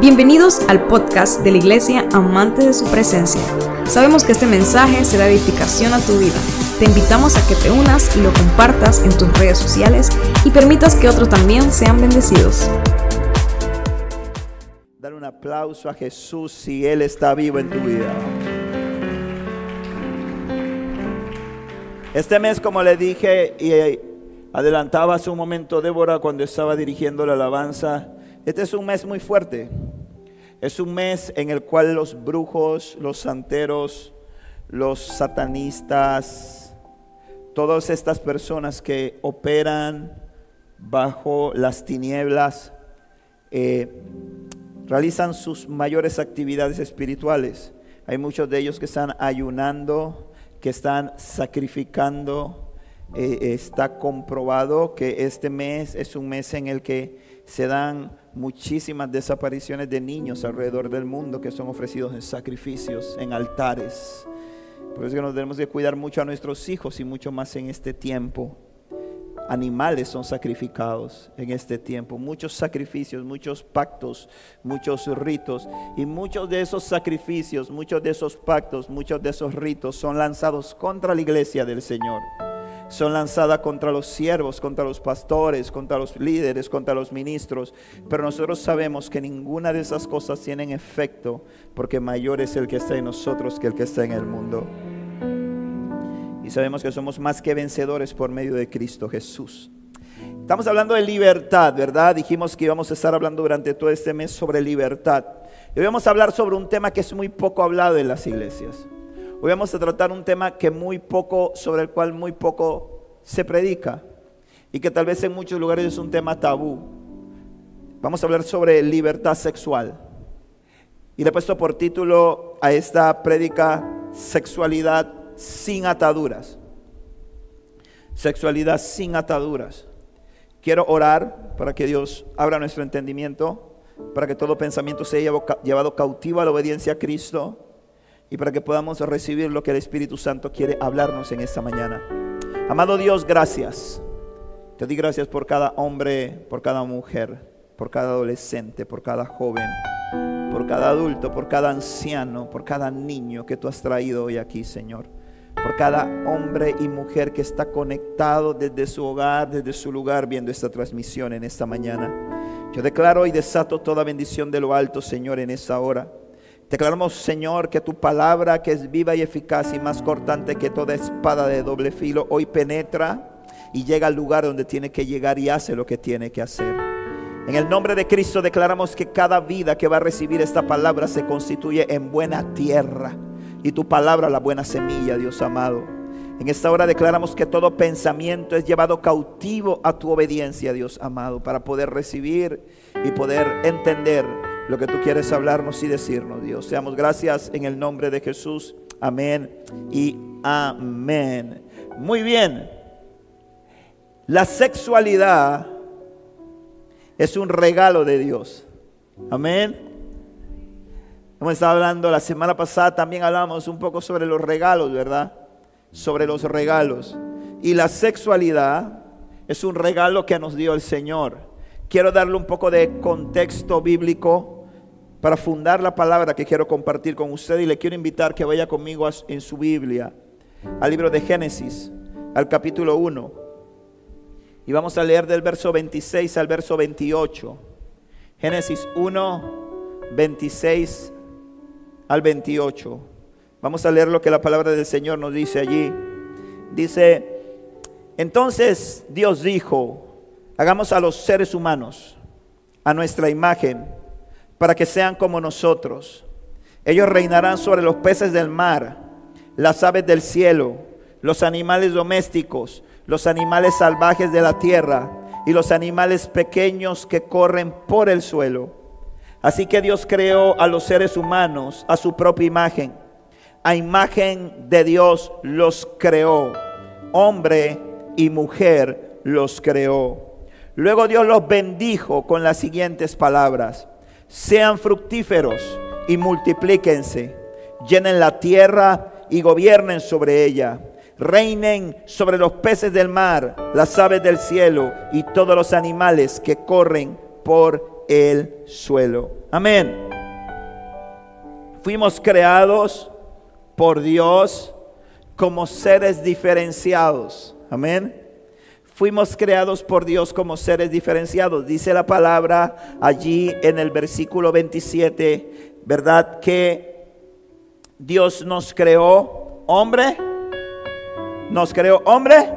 Bienvenidos al podcast de la Iglesia Amante de su Presencia. Sabemos que este mensaje será edificación a tu vida. Te invitamos a que te unas y lo compartas en tus redes sociales y permitas que otros también sean bendecidos. Dar un aplauso a Jesús si Él está vivo en tu vida. Este mes, como le dije y eh, adelantaba hace un momento Débora cuando estaba dirigiendo la alabanza, este es un mes muy fuerte. Es un mes en el cual los brujos, los santeros, los satanistas, todas estas personas que operan bajo las tinieblas, eh, realizan sus mayores actividades espirituales. Hay muchos de ellos que están ayunando, que están sacrificando. Eh, está comprobado que este mes es un mes en el que se dan muchísimas desapariciones de niños alrededor del mundo que son ofrecidos en sacrificios, en altares. Por eso que nos tenemos que cuidar mucho a nuestros hijos y mucho más en este tiempo. Animales son sacrificados en este tiempo, muchos sacrificios, muchos pactos, muchos ritos. Y muchos de esos sacrificios, muchos de esos pactos, muchos de esos ritos son lanzados contra la iglesia del Señor son lanzadas contra los siervos, contra los pastores, contra los líderes, contra los ministros. Pero nosotros sabemos que ninguna de esas cosas tienen efecto porque mayor es el que está en nosotros que el que está en el mundo. Y sabemos que somos más que vencedores por medio de Cristo Jesús. Estamos hablando de libertad, ¿verdad? Dijimos que íbamos a estar hablando durante todo este mes sobre libertad. Y vamos a hablar sobre un tema que es muy poco hablado en las iglesias. Hoy vamos a tratar un tema que muy poco, sobre el cual muy poco se predica y que tal vez en muchos lugares es un tema tabú. Vamos a hablar sobre libertad sexual. Y le he puesto por título a esta prédica sexualidad sin ataduras. Sexualidad sin ataduras. Quiero orar para que Dios abra nuestro entendimiento, para que todo pensamiento sea llevado cautivo a la obediencia a Cristo y para que podamos recibir lo que el Espíritu Santo quiere hablarnos en esta mañana. Amado Dios, gracias. Te doy gracias por cada hombre, por cada mujer, por cada adolescente, por cada joven, por cada adulto, por cada anciano, por cada niño que tú has traído hoy aquí, Señor. Por cada hombre y mujer que está conectado desde su hogar, desde su lugar, viendo esta transmisión en esta mañana. Yo declaro y desato toda bendición de lo alto, Señor, en esta hora. Declaramos, Señor, que tu palabra, que es viva y eficaz y más cortante que toda espada de doble filo, hoy penetra y llega al lugar donde tiene que llegar y hace lo que tiene que hacer. En el nombre de Cristo declaramos que cada vida que va a recibir esta palabra se constituye en buena tierra y tu palabra la buena semilla, Dios amado. En esta hora declaramos que todo pensamiento es llevado cautivo a tu obediencia, Dios amado, para poder recibir y poder entender lo que tú quieres hablarnos y decirnos, Dios. Seamos gracias en el nombre de Jesús. Amén y amén. Muy bien. La sexualidad es un regalo de Dios. Amén. Hemos estado hablando la semana pasada, también hablamos un poco sobre los regalos, ¿verdad? Sobre los regalos. Y la sexualidad es un regalo que nos dio el Señor. Quiero darle un poco de contexto bíblico para fundar la palabra que quiero compartir con usted y le quiero invitar que vaya conmigo en su Biblia, al libro de Génesis, al capítulo 1. Y vamos a leer del verso 26 al verso 28. Génesis 1, 26 al 28. Vamos a leer lo que la palabra del Señor nos dice allí. Dice, entonces Dios dijo, hagamos a los seres humanos a nuestra imagen para que sean como nosotros. Ellos reinarán sobre los peces del mar, las aves del cielo, los animales domésticos, los animales salvajes de la tierra y los animales pequeños que corren por el suelo. Así que Dios creó a los seres humanos a su propia imagen. A imagen de Dios los creó. Hombre y mujer los creó. Luego Dios los bendijo con las siguientes palabras sean fructíferos y multiplíquense, llenen la tierra y gobiernen sobre ella, reinen sobre los peces del mar, las aves del cielo y todos los animales que corren por el suelo. Amén. Fuimos creados por Dios como seres diferenciados. Amén. Fuimos creados por Dios como seres diferenciados. Dice la palabra allí en el versículo 27, ¿verdad? Que Dios nos creó hombre. Nos creó hombre,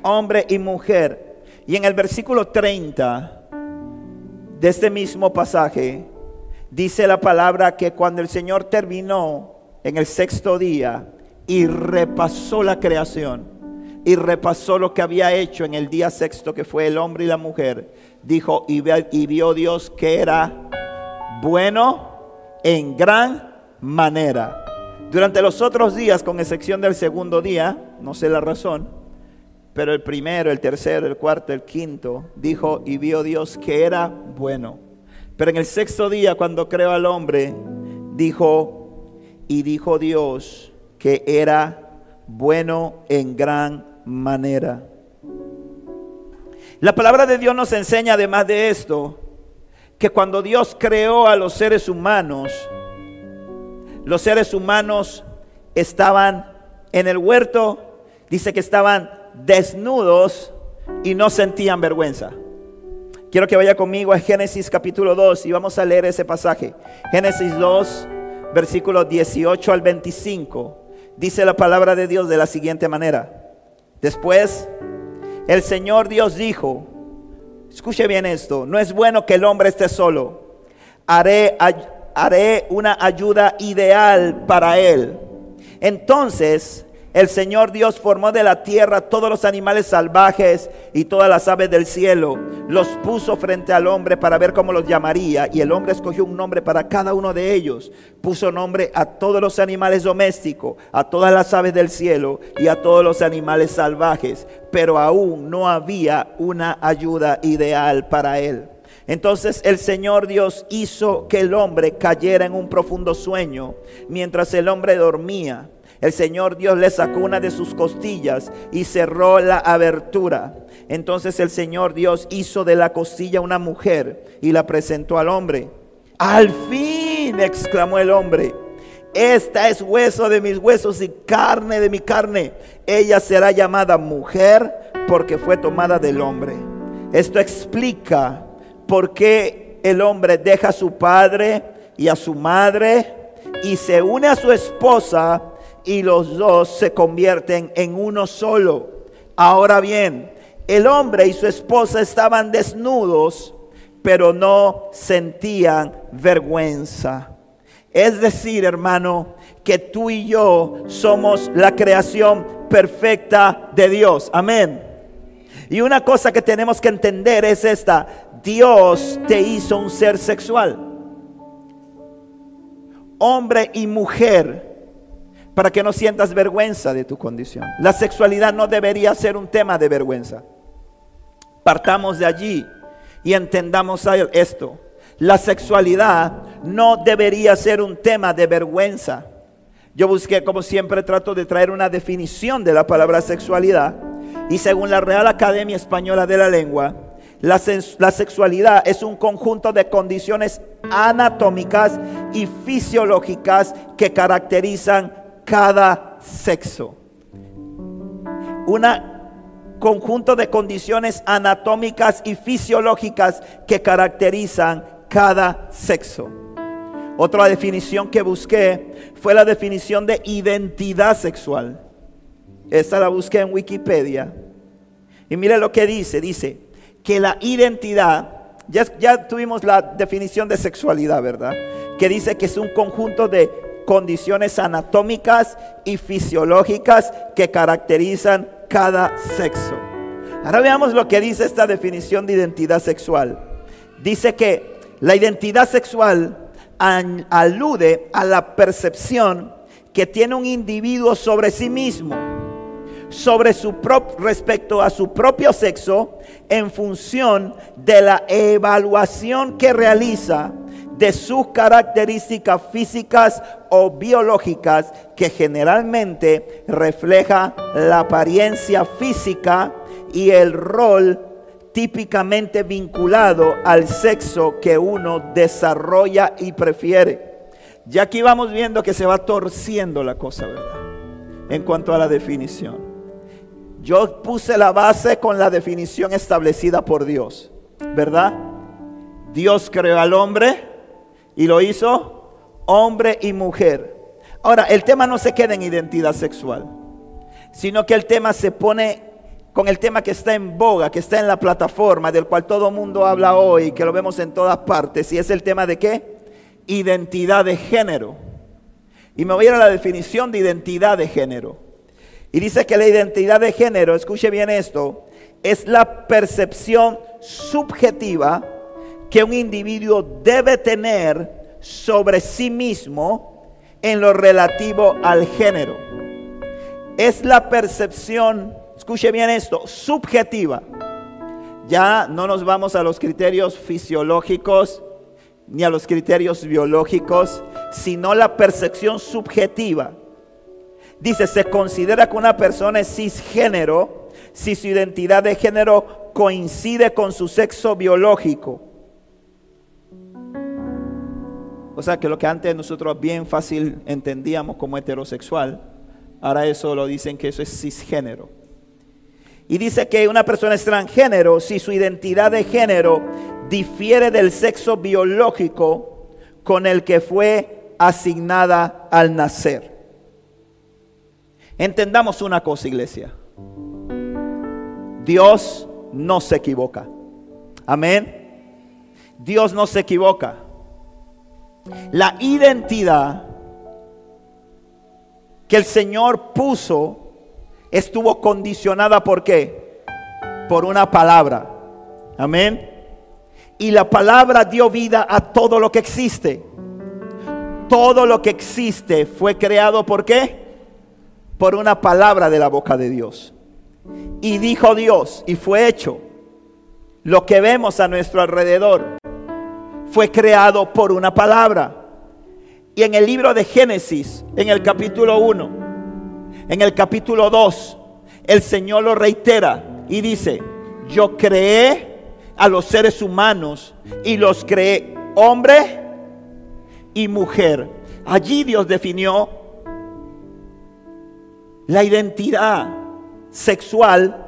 hombre y mujer. Y en el versículo 30 de este mismo pasaje, dice la palabra que cuando el Señor terminó en el sexto día y repasó la creación, y repasó lo que había hecho en el día sexto, que fue el hombre y la mujer, dijo, y, vio Dios que era bueno en gran manera. Durante los otros días, con excepción del segundo día, no sé la razón, pero el primero, el tercero, el cuarto, el quinto, dijo, y vio Dios que era bueno. Pero en el sexto día, cuando creó al hombre, dijo, y dijo Dios que era bueno en gran manera. La palabra de Dios nos enseña además de esto, que cuando Dios creó a los seres humanos, los seres humanos estaban en el huerto, dice que estaban desnudos y no sentían vergüenza. Quiero que vaya conmigo a Génesis capítulo 2 y vamos a leer ese pasaje. Génesis 2, versículos 18 al 25. Dice la palabra de Dios de la siguiente manera. Después, el Señor Dios dijo, escuche bien esto, no es bueno que el hombre esté solo, haré, haré una ayuda ideal para él. Entonces el Señor Dios formó de la tierra todos los animales salvajes y todas las aves del cielo. Los puso frente al hombre para ver cómo los llamaría. Y el hombre escogió un nombre para cada uno de ellos. Puso nombre a todos los animales domésticos, a todas las aves del cielo y a todos los animales salvajes. Pero aún no había una ayuda ideal para él. Entonces el Señor Dios hizo que el hombre cayera en un profundo sueño mientras el hombre dormía. El Señor Dios le sacó una de sus costillas y cerró la abertura. Entonces el Señor Dios hizo de la costilla una mujer y la presentó al hombre. Al fin, exclamó el hombre, esta es hueso de mis huesos y carne de mi carne. Ella será llamada mujer porque fue tomada del hombre. Esto explica por qué el hombre deja a su padre y a su madre y se une a su esposa y los dos se convierten en uno solo. Ahora bien, el hombre y su esposa estaban desnudos, pero no sentían vergüenza. Es decir, hermano, que tú y yo somos la creación perfecta de Dios. Amén. Y una cosa que tenemos que entender es esta. Dios te hizo un ser sexual. Hombre y mujer para que no sientas vergüenza de tu condición. La sexualidad no debería ser un tema de vergüenza. Partamos de allí y entendamos esto. La sexualidad no debería ser un tema de vergüenza. Yo busqué, como siempre, trato de traer una definición de la palabra sexualidad. Y según la Real Academia Española de la Lengua, la, la, sexualidad es un conjunto de condiciones anatómicas y fisiológicas que caracterizan cada sexo. Un conjunto de condiciones anatómicas y fisiológicas que caracterizan cada sexo. Otra definición que busqué fue la definición de identidad sexual. Esta la busqué en Wikipedia. Y mire lo que dice. Dice que la identidad, ya, ya tuvimos la definición de sexualidad, ¿verdad? Que dice que es un conjunto de condiciones anatómicas y fisiológicas que caracterizan cada sexo. Ahora veamos lo que dice esta definición de identidad sexual. Dice que la identidad sexual alude a la percepción que tiene un individuo sobre sí mismo, sobre su respecto a su propio sexo en función de la evaluación que realiza de sus características físicas o biológicas que generalmente refleja la apariencia física y el rol típicamente vinculado al sexo que uno desarrolla y prefiere. Ya aquí vamos viendo que se va torciendo la cosa, ¿verdad? En cuanto a la definición. Yo puse la base con la definición establecida por Dios, ¿verdad? Dios creó al hombre y lo hizo hombre y mujer. Ahora, el tema no se queda en identidad sexual, sino que el tema se pone con el tema que está en boga, que está en la plataforma, del cual todo mundo habla hoy, que lo vemos en todas partes, y es el tema de qué? Identidad de género. Y me voy a ir a la definición de identidad de género. Y dice que la identidad de género, escuche bien esto, es la percepción subjetiva que un individuo debe tener sobre sí mismo en lo relativo al género. Es la percepción, escuche bien esto, subjetiva. Ya no nos vamos a los criterios fisiológicos ni a los criterios biológicos, sino la percepción subjetiva. Dice, se considera que una persona es cisgénero si su identidad de género coincide con su sexo biológico. O sea que lo que antes nosotros bien fácil entendíamos como heterosexual, ahora eso lo dicen que eso es cisgénero. Y dice que una persona es transgénero si su identidad de género difiere del sexo biológico con el que fue asignada al nacer. Entendamos una cosa, iglesia. Dios no se equivoca. Amén. Dios no se equivoca. La identidad que el Señor puso estuvo condicionada por qué? Por una palabra. Amén. Y la palabra dio vida a todo lo que existe. Todo lo que existe fue creado por qué? Por una palabra de la boca de Dios. Y dijo Dios, y fue hecho. Lo que vemos a nuestro alrededor fue creado por una palabra. Y en el libro de Génesis, en el capítulo 1, en el capítulo 2, el Señor lo reitera y dice, yo creé a los seres humanos y los creé hombre y mujer. Allí Dios definió la identidad sexual.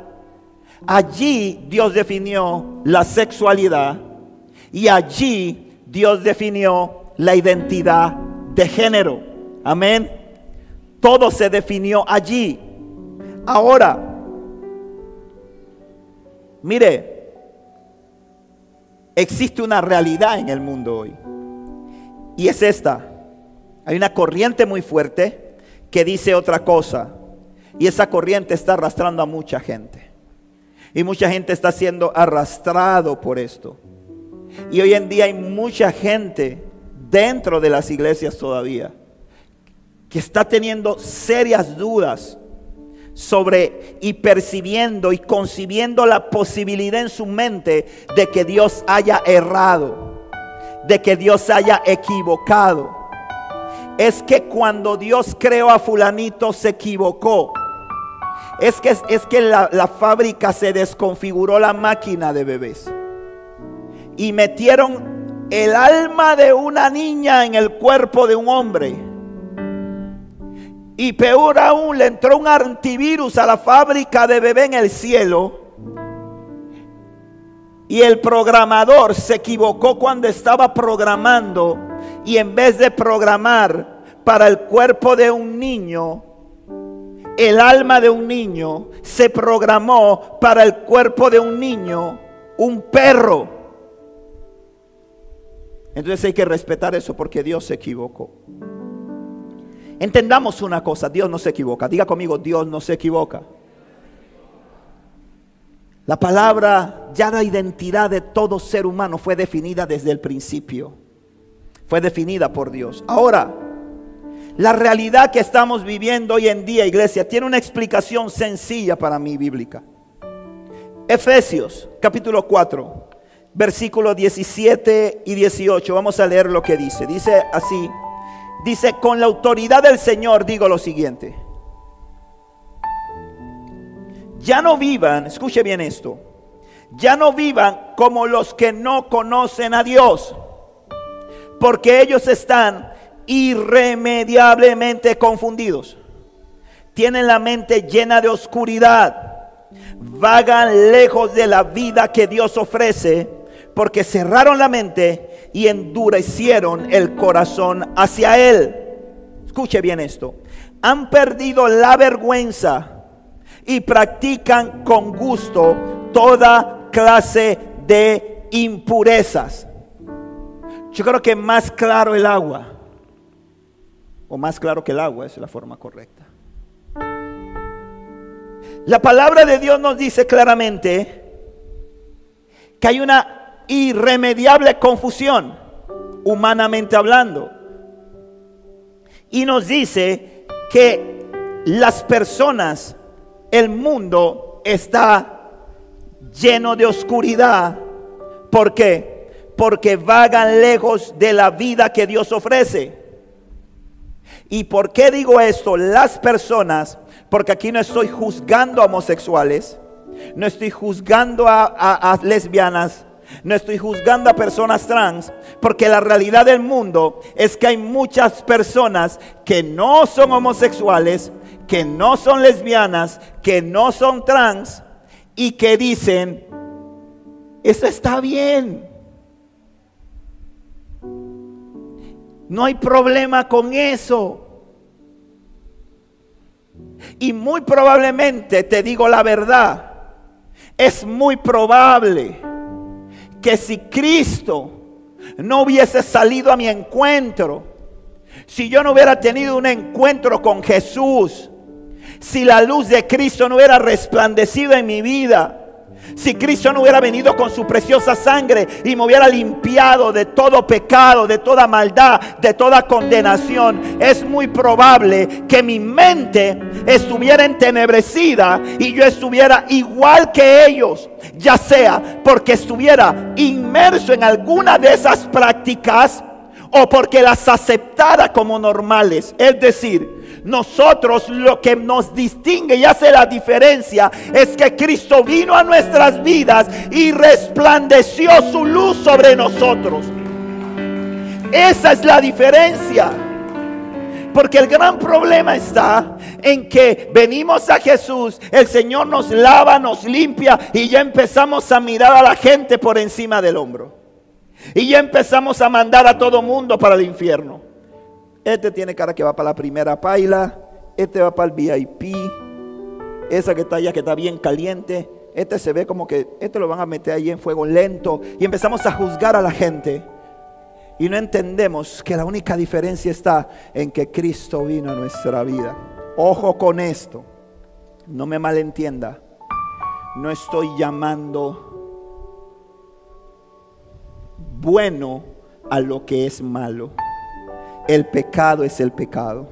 Allí Dios definió la sexualidad. Y allí Dios definió la identidad de género. Amén. Todo se definió allí. Ahora, mire, existe una realidad en el mundo hoy. Y es esta. Hay una corriente muy fuerte que dice otra cosa. Y esa corriente está arrastrando a mucha gente. Y mucha gente está siendo arrastrado por esto. Y hoy en día hay mucha gente dentro de las iglesias todavía que está teniendo serias dudas sobre y percibiendo y concibiendo la posibilidad en su mente de que Dios haya errado, de que Dios haya equivocado. Es que cuando Dios creó a fulanito se equivocó. Es que, es que la, fábrica se desconfiguró la máquina de bebés. Y metieron el alma de una niña en el cuerpo de un hombre. Y peor aún, le entró un antivirus a la fábrica de bebé en el cielo. Y el programador se equivocó cuando estaba programando. Y en vez de programar para el cuerpo de un niño, el alma de un niño se programó para el cuerpo de un niño, un perro. Entonces hay que respetar eso porque Dios se equivocó. Entendamos una cosa, Dios no se equivoca. Diga conmigo, Dios no se equivoca. La palabra, ya la identidad de todo ser humano fue definida desde el principio. Fue definida por Dios. Ahora, la realidad que estamos viviendo hoy en día, iglesia, tiene una explicación sencilla para mí bíblica. Efesios capítulo 4, versículos 17 y 18. Vamos a leer lo que dice. Dice así, dice, con la autoridad del Señor digo lo siguiente. Ya no vivan, escuche bien esto, Ya no vivan como los que no conocen a Dios, porque ellos están irremediablemente confundidos. Tienen la mente llena de oscuridad. Vagan lejos de la vida que Dios ofrece porque cerraron la mente y endurecieron el corazón hacia Él. Escuche bien esto. Han perdido la vergüenza y practican con gusto toda clase de impurezas. Yo creo que más claro el agua o más claro que el agua, es la forma correcta. La palabra de Dios nos dice claramente que hay una irremediable confusión, humanamente hablando. Y nos dice que las personas, el mundo está lleno de oscuridad. ¿Por qué? Porque vagan lejos de la vida que Dios ofrece. ¿Y por qué digo esto? Las personas, porque aquí no estoy juzgando a homosexuales, no estoy juzgando a, lesbianas, no estoy juzgando a personas trans, porque la realidad del mundo es que hay muchas personas que no son homosexuales, que no son lesbianas, que no son trans y que dicen, eso está bien. No hay problema con eso. Y muy probablemente, te digo la verdad, es muy probable que si Cristo no hubiese salido a mi encuentro, si yo no hubiera tenido un encuentro con Jesús, si la luz de Cristo no hubiera resplandecido en mi vida, si Cristo no hubiera venido con su preciosa sangre y me hubiera limpiado de todo pecado, de toda maldad, de toda condenación, es muy probable que mi mente estuviera entenebrecida y yo estuviera igual que ellos, ya sea porque estuviera inmerso en alguna de esas prácticas o porque las aceptara como normales. Es decir, nosotros lo que nos distingue y hace la diferencia es que Cristo vino a nuestras vidas y resplandeció su luz sobre nosotros. Esa es la diferencia. Porque el gran problema está en que venimos a Jesús, el Señor nos lava, nos limpia y ya empezamos a mirar a la gente por encima del hombro. Y ya empezamos a mandar a todo mundo para el infierno. Este tiene cara que va para la primera paila. Este va para el VIP. Esa que está allá que está bien caliente. Este se ve como que este lo van a meter ahí en fuego lento. Y empezamos a juzgar a la gente. Y no entendemos que la única diferencia está en que Cristo vino a nuestra vida. Ojo con esto. No me malentienda. No estoy llamando bueno a lo que es malo. El pecado es el pecado.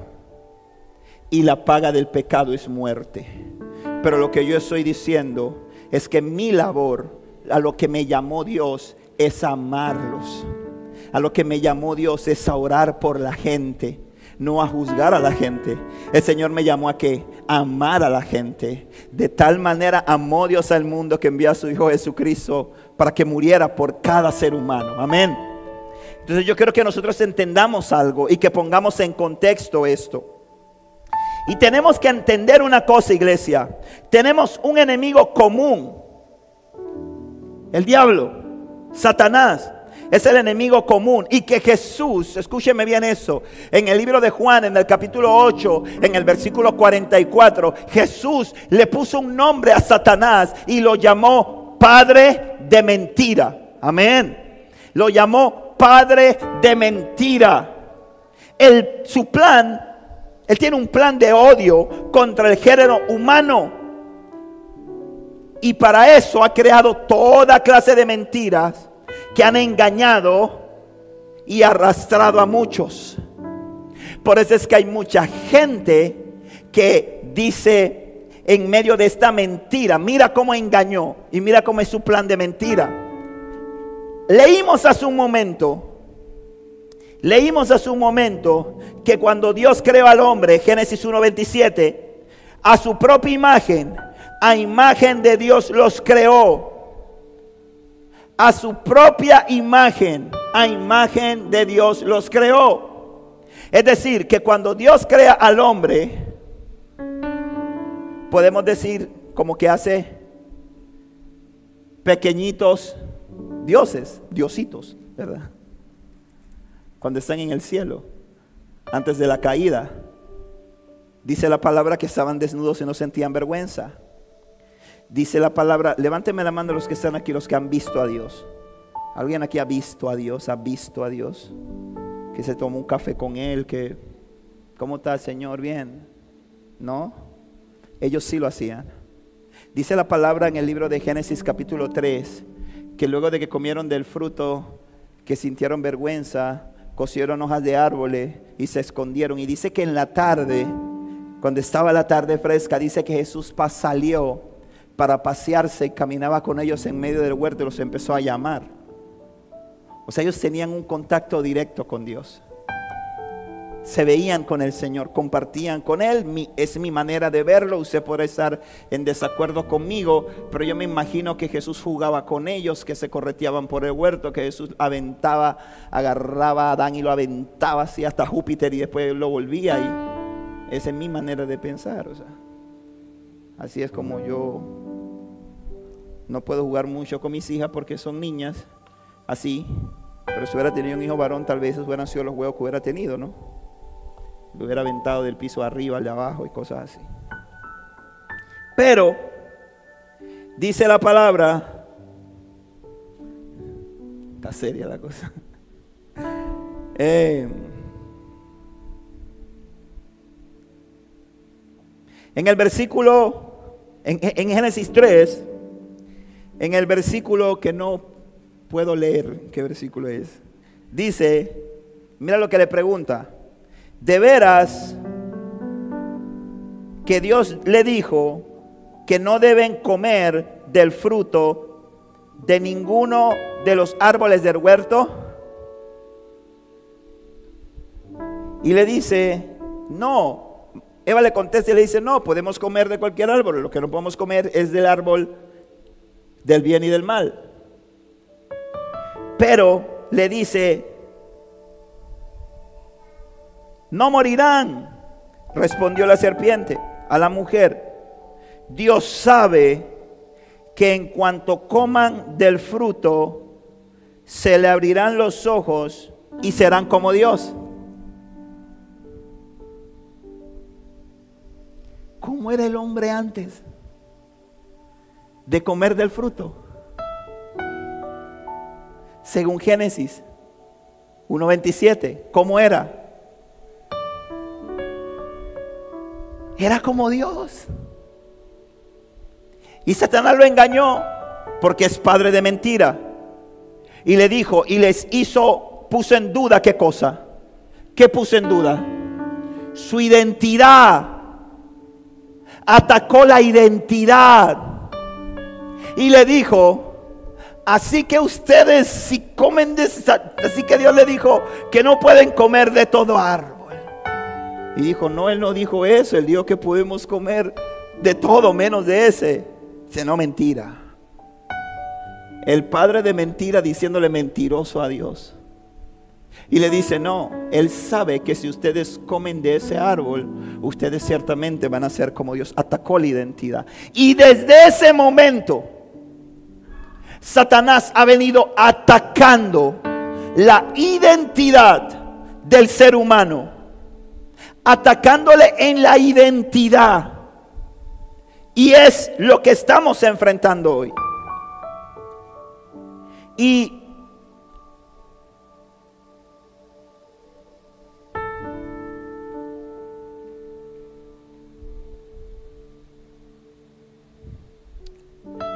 Y la paga del pecado es muerte. Pero lo que yo estoy diciendo es que mi labor, a lo que me llamó Dios, es amarlos. A lo que me llamó Dios es orar por la gente, no a juzgar a la gente. El Señor me llamó a que amar a la gente. De tal manera amó Dios al mundo que envió a su Hijo Jesucristo para que muriera por cada ser humano. Amén. Entonces yo quiero que nosotros entendamos algo y que pongamos en contexto esto. Y tenemos que entender una cosa, iglesia. Tenemos un enemigo común. El diablo, Satanás. Es el enemigo común. Y que Jesús, escúcheme bien eso, en el libro de Juan, en el capítulo 8, en el versículo 44, Jesús le puso un nombre a Satanás y lo llamó Padre de mentira. Amén. Lo llamó padre de mentira. El, su plan, él tiene un plan de odio contra el género humano. Y para eso ha creado toda clase de mentiras que han engañado y arrastrado a muchos. Por eso es que hay mucha gente que dice en medio de esta mentira, mira cómo engañó y mira cómo es su plan de mentira. Leímos hace un momento, leímos hace un momento que cuando Dios creó al hombre, Génesis 1.27, a su propia imagen, a imagen de Dios los creó. A su propia imagen, a imagen de Dios los creó. Es decir, que cuando Dios crea al hombre, podemos decir como que hace pequeñitos dioses, diositos, ¿verdad? Cuando están en el cielo, antes de la caída. Dice la palabra que estaban desnudos y no sentían vergüenza. Dice la palabra, levánteme la mano los que están aquí, los que han visto a Dios. ¿Alguien aquí ha visto a Dios? ¿Ha visto a Dios? Que se tomó un café con Él, que, ¿cómo está Señor? Bien. ¿No? Ellos sí lo hacían. Dice la palabra en el libro de Génesis capítulo 3, que luego de que comieron del fruto, que sintieron vergüenza, cosieron hojas de árboles y se escondieron. Y dice que en la tarde cuando estaba la tarde fresca, dice que Jesús salió para pasearse y caminaba con ellos en medio del huerto y los empezó a llamar. O sea, ellos tenían un contacto directo con Dios. Se veían con el Señor, compartían con Él. es mi manera de verlo. Usted puede estar en desacuerdo conmigo, pero yo me imagino que Jesús jugaba con ellos, que se correteaban por el huerto, que Jesús aventaba, agarraba a Adán y lo aventaba así hasta Júpiter y después lo volvía esa es mi manera de pensar. O sea, así es como yo no puedo jugar mucho con mis hijas porque son niñas, así. Pero si hubiera tenido un hijo varón, tal vez esos hubieran sido los huevos que hubiera tenido, ¿no? Lo hubiera aventado del piso arriba al de abajo y cosas así. Pero, dice la palabra, está seria la cosa. Eh, En el versículo, en, Génesis 3, en el versículo que no puedo leer, ¿qué versículo es? Dice, mira lo que le pregunta, ¿de veras que Dios le dijo que no deben comer del fruto de ninguno de los árboles del huerto? Y le dice, no, Eva le contesta y le dice, no, podemos comer de cualquier árbol, lo que no podemos comer es del árbol del bien y del mal. Pero le dice, no morirán, respondió la serpiente a la mujer. Dios sabe que en cuanto coman del fruto, se le abrirán los ojos y serán como Dios. ¿Cómo era el hombre antes de comer del fruto? Según Génesis 1.27, ¿cómo era? Era como Dios. Y Satanás lo engañó porque es padre de mentira. Y le dijo, y les hizo, puso en duda qué cosa. ¿Qué puso en duda? Su identidad atacó la identidad y le dijo, así que ustedes si comen de así que Dios le dijo que no pueden comer de todo árbol. Y dijo, no, él no dijo eso, él dijo que podemos comer de todo menos de ese. Dice, no mentira. El padre de mentira diciéndole mentiroso a Dios. Y le dice, no, Él sabe que si ustedes comen de ese árbol, ustedes ciertamente van a ser como Dios. Atacó la identidad. Y desde ese momento, Satanás ha venido atacando la identidad del ser humano. Atacándole en la identidad. Y es lo que estamos enfrentando hoy. Y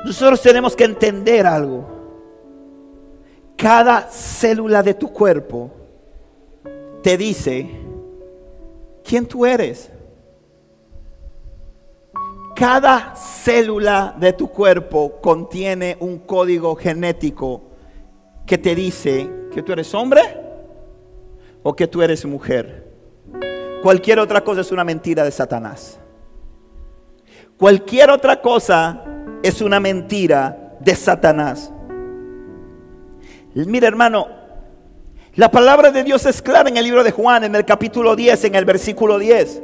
Nosotros tenemos que entender algo. Cada célula de tu cuerpo te dice quién tú eres. Cada célula de tu cuerpo contiene un código genético que te dice que tú eres hombre o que tú eres mujer. Cualquier otra cosa es una mentira de Satanás. Cualquier otra cosa es una mentira de Satanás. Mire hermano, la palabra de Dios es clara en el libro de Juan, en el capítulo 10, en el versículo 10.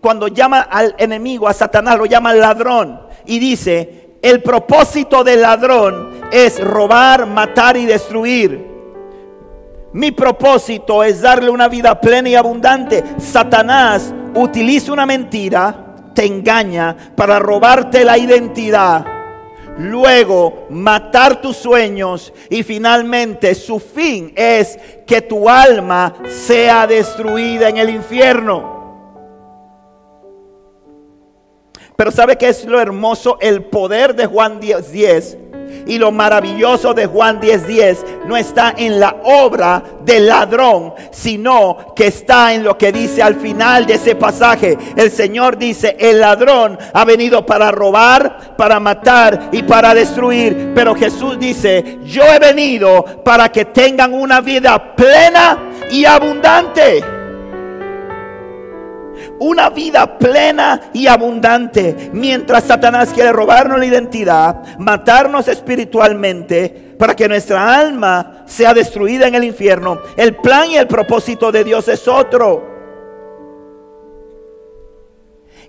Cuando llama al enemigo, a Satanás, lo llama ladrón. Y dice, el propósito del ladrón es robar, matar y destruir. Mi propósito es darle una vida plena y abundante. Satanás utiliza una mentira, engaña para robarte la identidad luego matar tus sueños y finalmente su fin es que tu alma sea destruida en el infierno. Pero ¿sabe qué es lo hermoso? El poder de Juan 10, 10 y lo maravilloso de Juan 10:10 no está en la obra del ladrón, sino que está en lo que dice al final de ese pasaje. El Señor dice, el ladrón ha venido para robar, para matar y para destruir. Pero Jesús dice, yo he venido para que tengan una vida plena y abundante una vida plena y abundante. Mientras Satanás quiere robarnos la identidad, matarnos espiritualmente para que nuestra alma sea destruida en el infierno. El plan y el propósito de Dios es otro.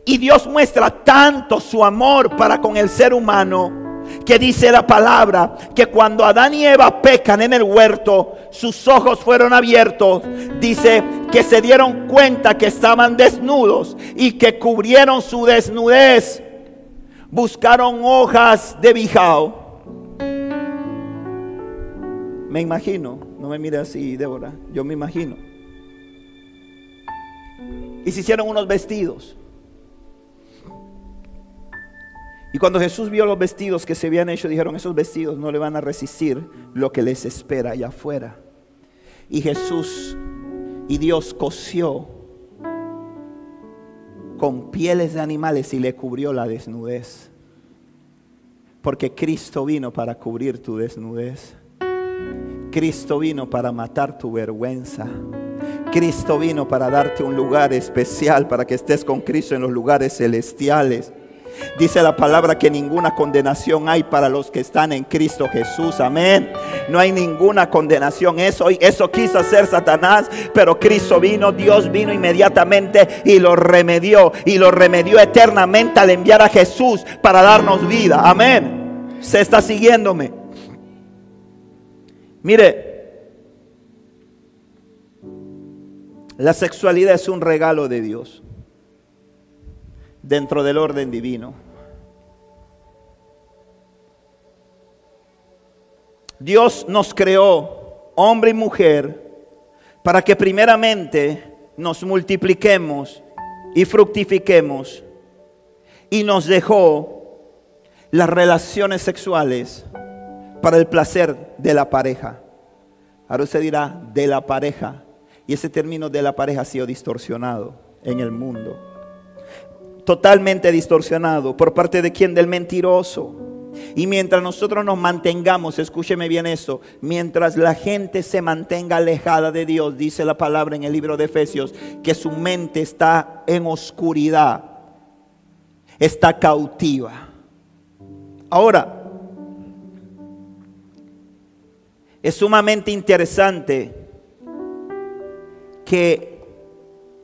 Y Dios muestra tanto su amor para con el ser humano que dice la palabra que cuando Adán y Eva pecan en el huerto, sus ojos fueron abiertos. Dice que se dieron cuenta que estaban desnudos y que cubrieron su desnudez. Buscaron hojas de bijao. Me imagino, no me mire así, Débora, yo me imagino. Y se hicieron unos vestidos. Y cuando Jesús vio los vestidos que se habían hecho, dijeron, esos vestidos no le van a resistir lo que les espera allá afuera. Y Jesús y Dios cosió con pieles de animales y le cubrió la desnudez. Porque Cristo vino para cubrir tu desnudez. Cristo vino para matar tu vergüenza. Cristo vino para darte un lugar especial para que estés con Cristo en los lugares celestiales. Dice la palabra que ninguna condenación hay para los que están en Cristo Jesús. Amén. No hay ninguna condenación. Eso, eso quiso hacer Satanás, pero Cristo vino, Dios vino inmediatamente y lo remedió. Y lo remedió eternamente al enviar a Jesús para darnos vida. Amén. Se está siguiéndome. Mire, la sexualidad es un regalo de Dios dentro del orden divino. Dios nos creó, hombre y mujer, para que primeramente nos multipliquemos y fructifiquemos. Y nos dejó las relaciones sexuales para el placer de la pareja. Ahora usted dirá, de la pareja. Y ese término de la pareja ha sido distorsionado en el mundo totalmente distorsionado. ¿Por parte de quién? Del mentiroso. Y mientras nosotros nos mantengamos, escúcheme bien eso, mientras la gente se mantenga alejada de Dios, dice la palabra en el libro de Efesios, que su mente está en oscuridad, está cautiva. Ahora, es sumamente interesante que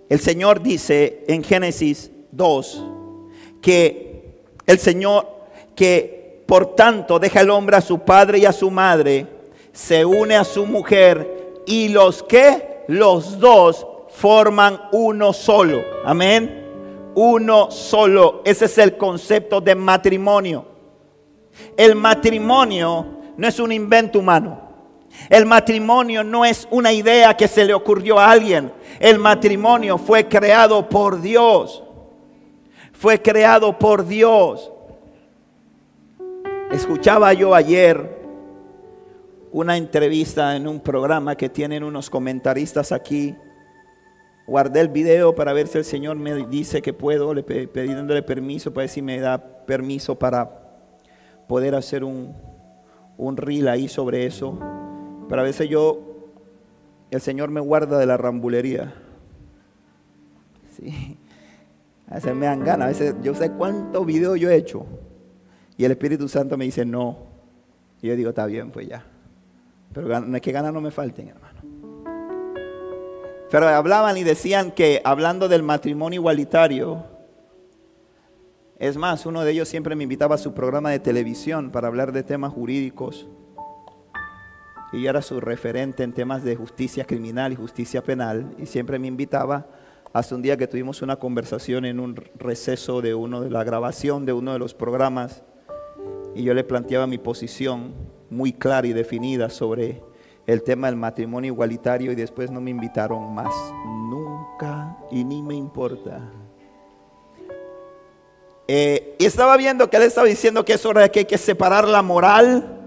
el Señor dice en Génesis 2, que el Señor, que por tanto deja el hombre a su padre y a su madre, se une a su mujer y los que, los dos forman uno solo. Amén. Uno solo. Ese es el concepto de matrimonio. El matrimonio no es un invento humano. El matrimonio no es una idea que se le ocurrió a alguien. El matrimonio fue creado por Dios fue creado por Dios. Escuchaba yo ayer una entrevista en un programa que tienen unos comentaristas aquí. Guardé el video para ver si el Señor me dice que puedo, le pidiéndole permiso para ver si me da permiso para poder hacer un, un reel ahí sobre eso. Pero a veces yo, el Señor me guarda de la rambulería. Sí. A veces me dan ganas, a veces yo sé cuántos videos yo he hecho. Y el Espíritu Santo me dice no. Y yo digo, está bien, pues ya. Pero no es que ganas no me falten, hermano. Pero hablaban y decían que hablando del matrimonio igualitario, es más, uno de ellos siempre me invitaba a su programa de televisión para hablar de temas jurídicos. Y yo era su referente en temas de justicia criminal y justicia penal. Y siempre me invitaba hasta un día que tuvimos una conversación en un receso de uno de la grabación de uno de los programas. Y yo le planteaba mi posición muy clara y definida sobre el tema del matrimonio igualitario y después no me invitaron más. Nunca y ni me importa. Eh, y estaba viendo que él estaba diciendo que es hora de que hay que separar la moral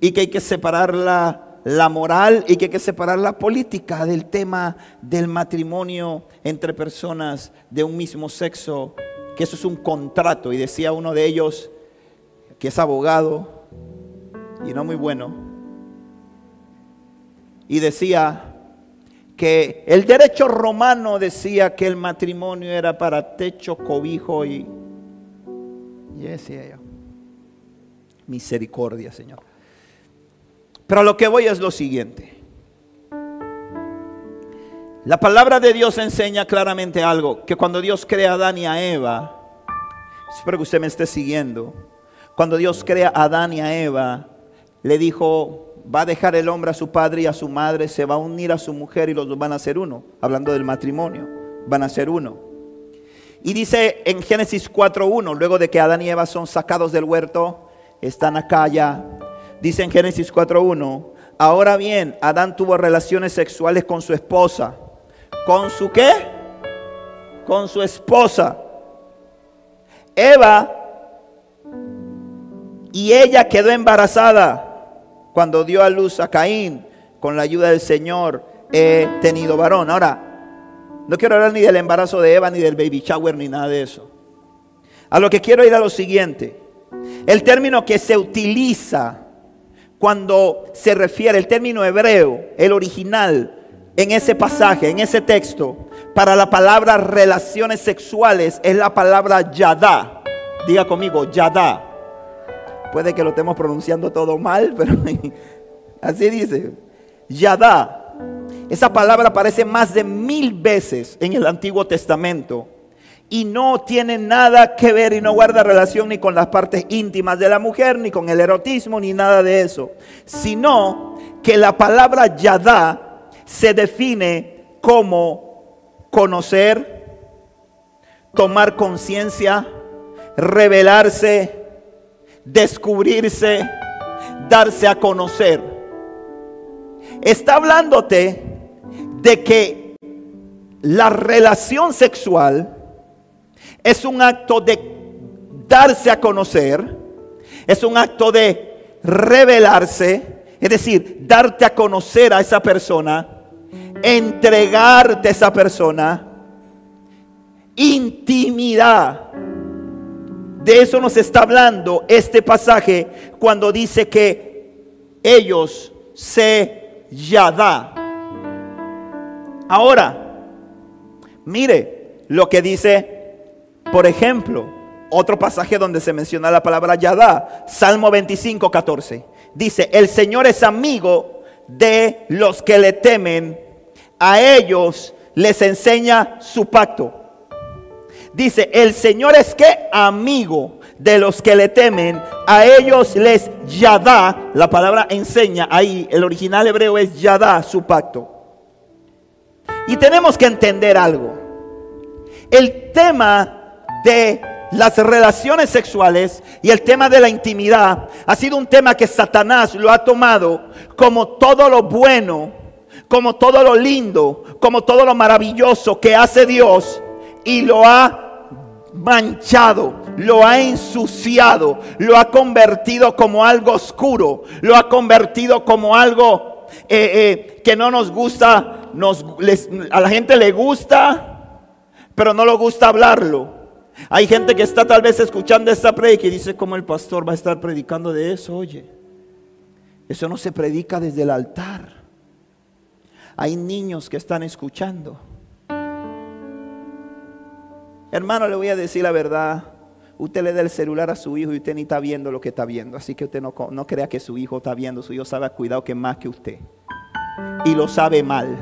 y que hay que separar la, la moral y que hay que separar la política del tema del matrimonio entre personas de un mismo sexo, que eso es un contrato. Y decía uno de ellos, que es abogado y no muy bueno, y decía que el derecho romano decía que el matrimonio era para techo, cobijo y y decía yo, misericordia, Señor. Pero lo que voy es lo siguiente. La palabra de Dios enseña claramente algo, que cuando Dios crea a Adán y a Eva, espero que usted me esté siguiendo, cuando Dios crea a Adán y a Eva, le dijo, va a dejar el hombre a su padre y a su madre, se va a unir a su mujer y los dos van a ser uno, hablando del matrimonio, van a ser uno. Y dice en Génesis 4.1, luego de que Adán y Eva son sacados del huerto, están acá ya. Dice en Génesis 4.1, ahora bien, Adán tuvo relaciones sexuales con su esposa. ¿Con su qué? Con su esposa. Eva y ella quedó embarazada cuando dio a luz a Caín. Con la ayuda del Señor he tenido varón. Ahora, no quiero hablar ni del embarazo de Eva, ni del baby shower, ni nada de eso. A lo que quiero ir a lo siguiente. El término que se utiliza cuando se refiere, el término hebreo, el original, en ese pasaje, en ese texto, para la palabra relaciones sexuales, es la palabra yadá. Diga conmigo, yadá. Puede que lo estemos pronunciando todo mal, pero así dice. Yadá. Esa palabra aparece más de mil veces en el Antiguo Testamento y no tiene nada que ver y no guarda relación ni con las partes íntimas de la mujer, ni con el erotismo, ni nada de eso, sino que la palabra yadá se define como conocer, tomar conciencia, revelarse, descubrirse, darse a conocer. Está hablándote de que la relación sexual es un acto de darse a conocer, es un acto de revelarse, es decir, darte a conocer a esa persona, entregarte a esa persona, intimidad. De eso nos está hablando este pasaje cuando dice que ellos se yada. Ahora, mire lo que dice, por ejemplo, otro pasaje donde se menciona la palabra Yadá, Salmo 25, 14. Dice, el Señor es amigo de los que le temen, a ellos les enseña su pacto. Dice, el Señor es que amigo de los que le temen, a ellos les yadá, la palabra enseña ahí, el original hebreo es yadá, su pacto. Y tenemos que entender algo. El tema de las relaciones sexuales y el tema de la intimidad ha sido un tema que Satanás lo ha tomado como todo lo bueno, como todo lo lindo, como todo lo maravilloso que hace Dios y lo ha manchado, lo ha ensuciado, lo ha convertido como algo oscuro, lo ha convertido como algo eh, eh, que no nos gusta a la gente le gusta, pero no le gusta hablarlo. Hay gente que está tal vez escuchando esta predica y dice, ¿cómo el pastor va a estar predicando de eso? Oye, eso no se predica desde el altar. Hay niños que están escuchando. Hermano, le voy a decir la verdad. Usted le da el celular a su hijo y usted ni está viendo lo que está viendo. Así que usted no, no crea que su hijo está viendo. Su hijo sabe cuidado que más que usted. Y lo sabe mal.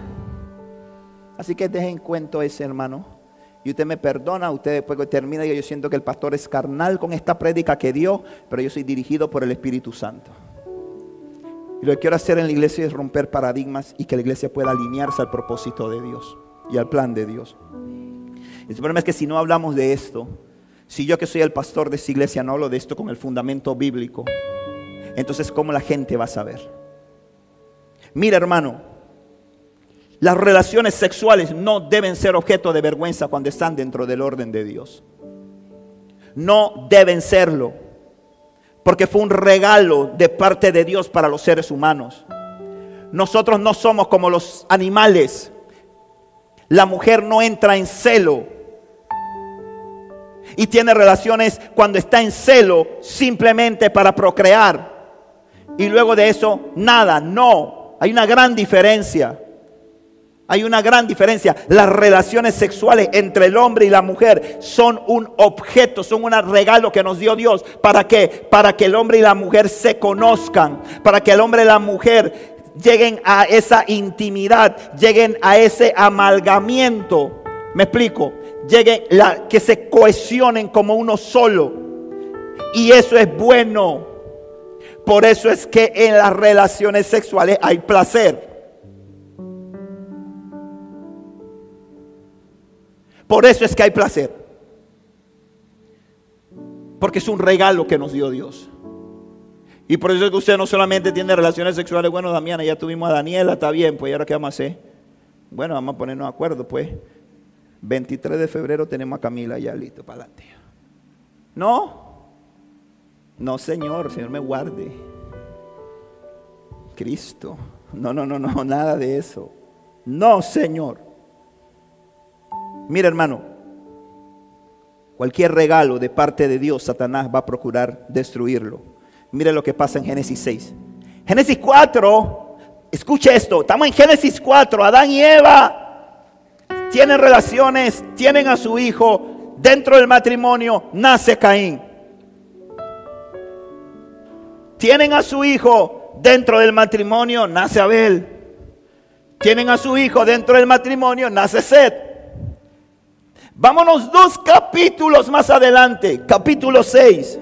Así que dejen cuento ese hermano. Y usted me perdona, usted después termina, yo siento que el pastor es carnal con esta prédica que dio, pero yo soy dirigido por el Espíritu Santo. Y lo que quiero hacer en la iglesia es romper paradigmas y que la iglesia pueda alinearse al propósito de Dios y al plan de Dios. El problema es que si no hablamos de esto, si yo que soy el pastor de esta iglesia no hablo de esto con el fundamento bíblico, entonces ¿cómo la gente va a saber? Mira hermano, las relaciones sexuales no deben ser objeto de vergüenza cuando están dentro del orden de Dios. No deben serlo porque fue un regalo de parte de Dios para los seres humanos. Nosotros no somos como los animales. La mujer no entra en celo y tiene relaciones cuando está en celo simplemente para procrear. Y luego de eso, nada, no. Hay una gran diferencia. Hay una gran diferencia. Las relaciones sexuales entre el hombre y la mujer son un objeto, son un regalo que nos dio Dios. ¿Para qué? Para que el hombre y la mujer se conozcan. Para que el hombre y la mujer lleguen a esa intimidad, lleguen a ese amalgamiento. Me explico. Lleguen, la, que se cohesionen como uno solo. Y eso es bueno. Por eso es que en las relaciones sexuales hay placer. Por eso es que hay placer. Porque es un regalo que nos dio Dios. Y por eso es que usted no solamente tiene relaciones sexuales. Bueno, Damiana, ya tuvimos a Daniela, está bien, pues ¿y ahora qué vamos a hacer? Bueno, vamos a ponernos de acuerdo, pues. 23 de febrero tenemos a Camila ya listo para adelante. No, no, Señor, Señor me guarde. Cristo. No, no, no, no, nada de eso. No, Señor. Mira, hermano, cualquier regalo de parte de Dios, Satanás va a procurar destruirlo. Mira lo que pasa en Génesis 6. Génesis 4, escuche esto, estamos en Génesis 4, Adán y Eva tienen relaciones, tienen a su hijo, dentro del matrimonio nace Caín. Tienen a su hijo, dentro del matrimonio nace Abel. Tienen a su hijo dentro del matrimonio, nace Seth. Vámonos dos capítulos más adelante, capítulo 6.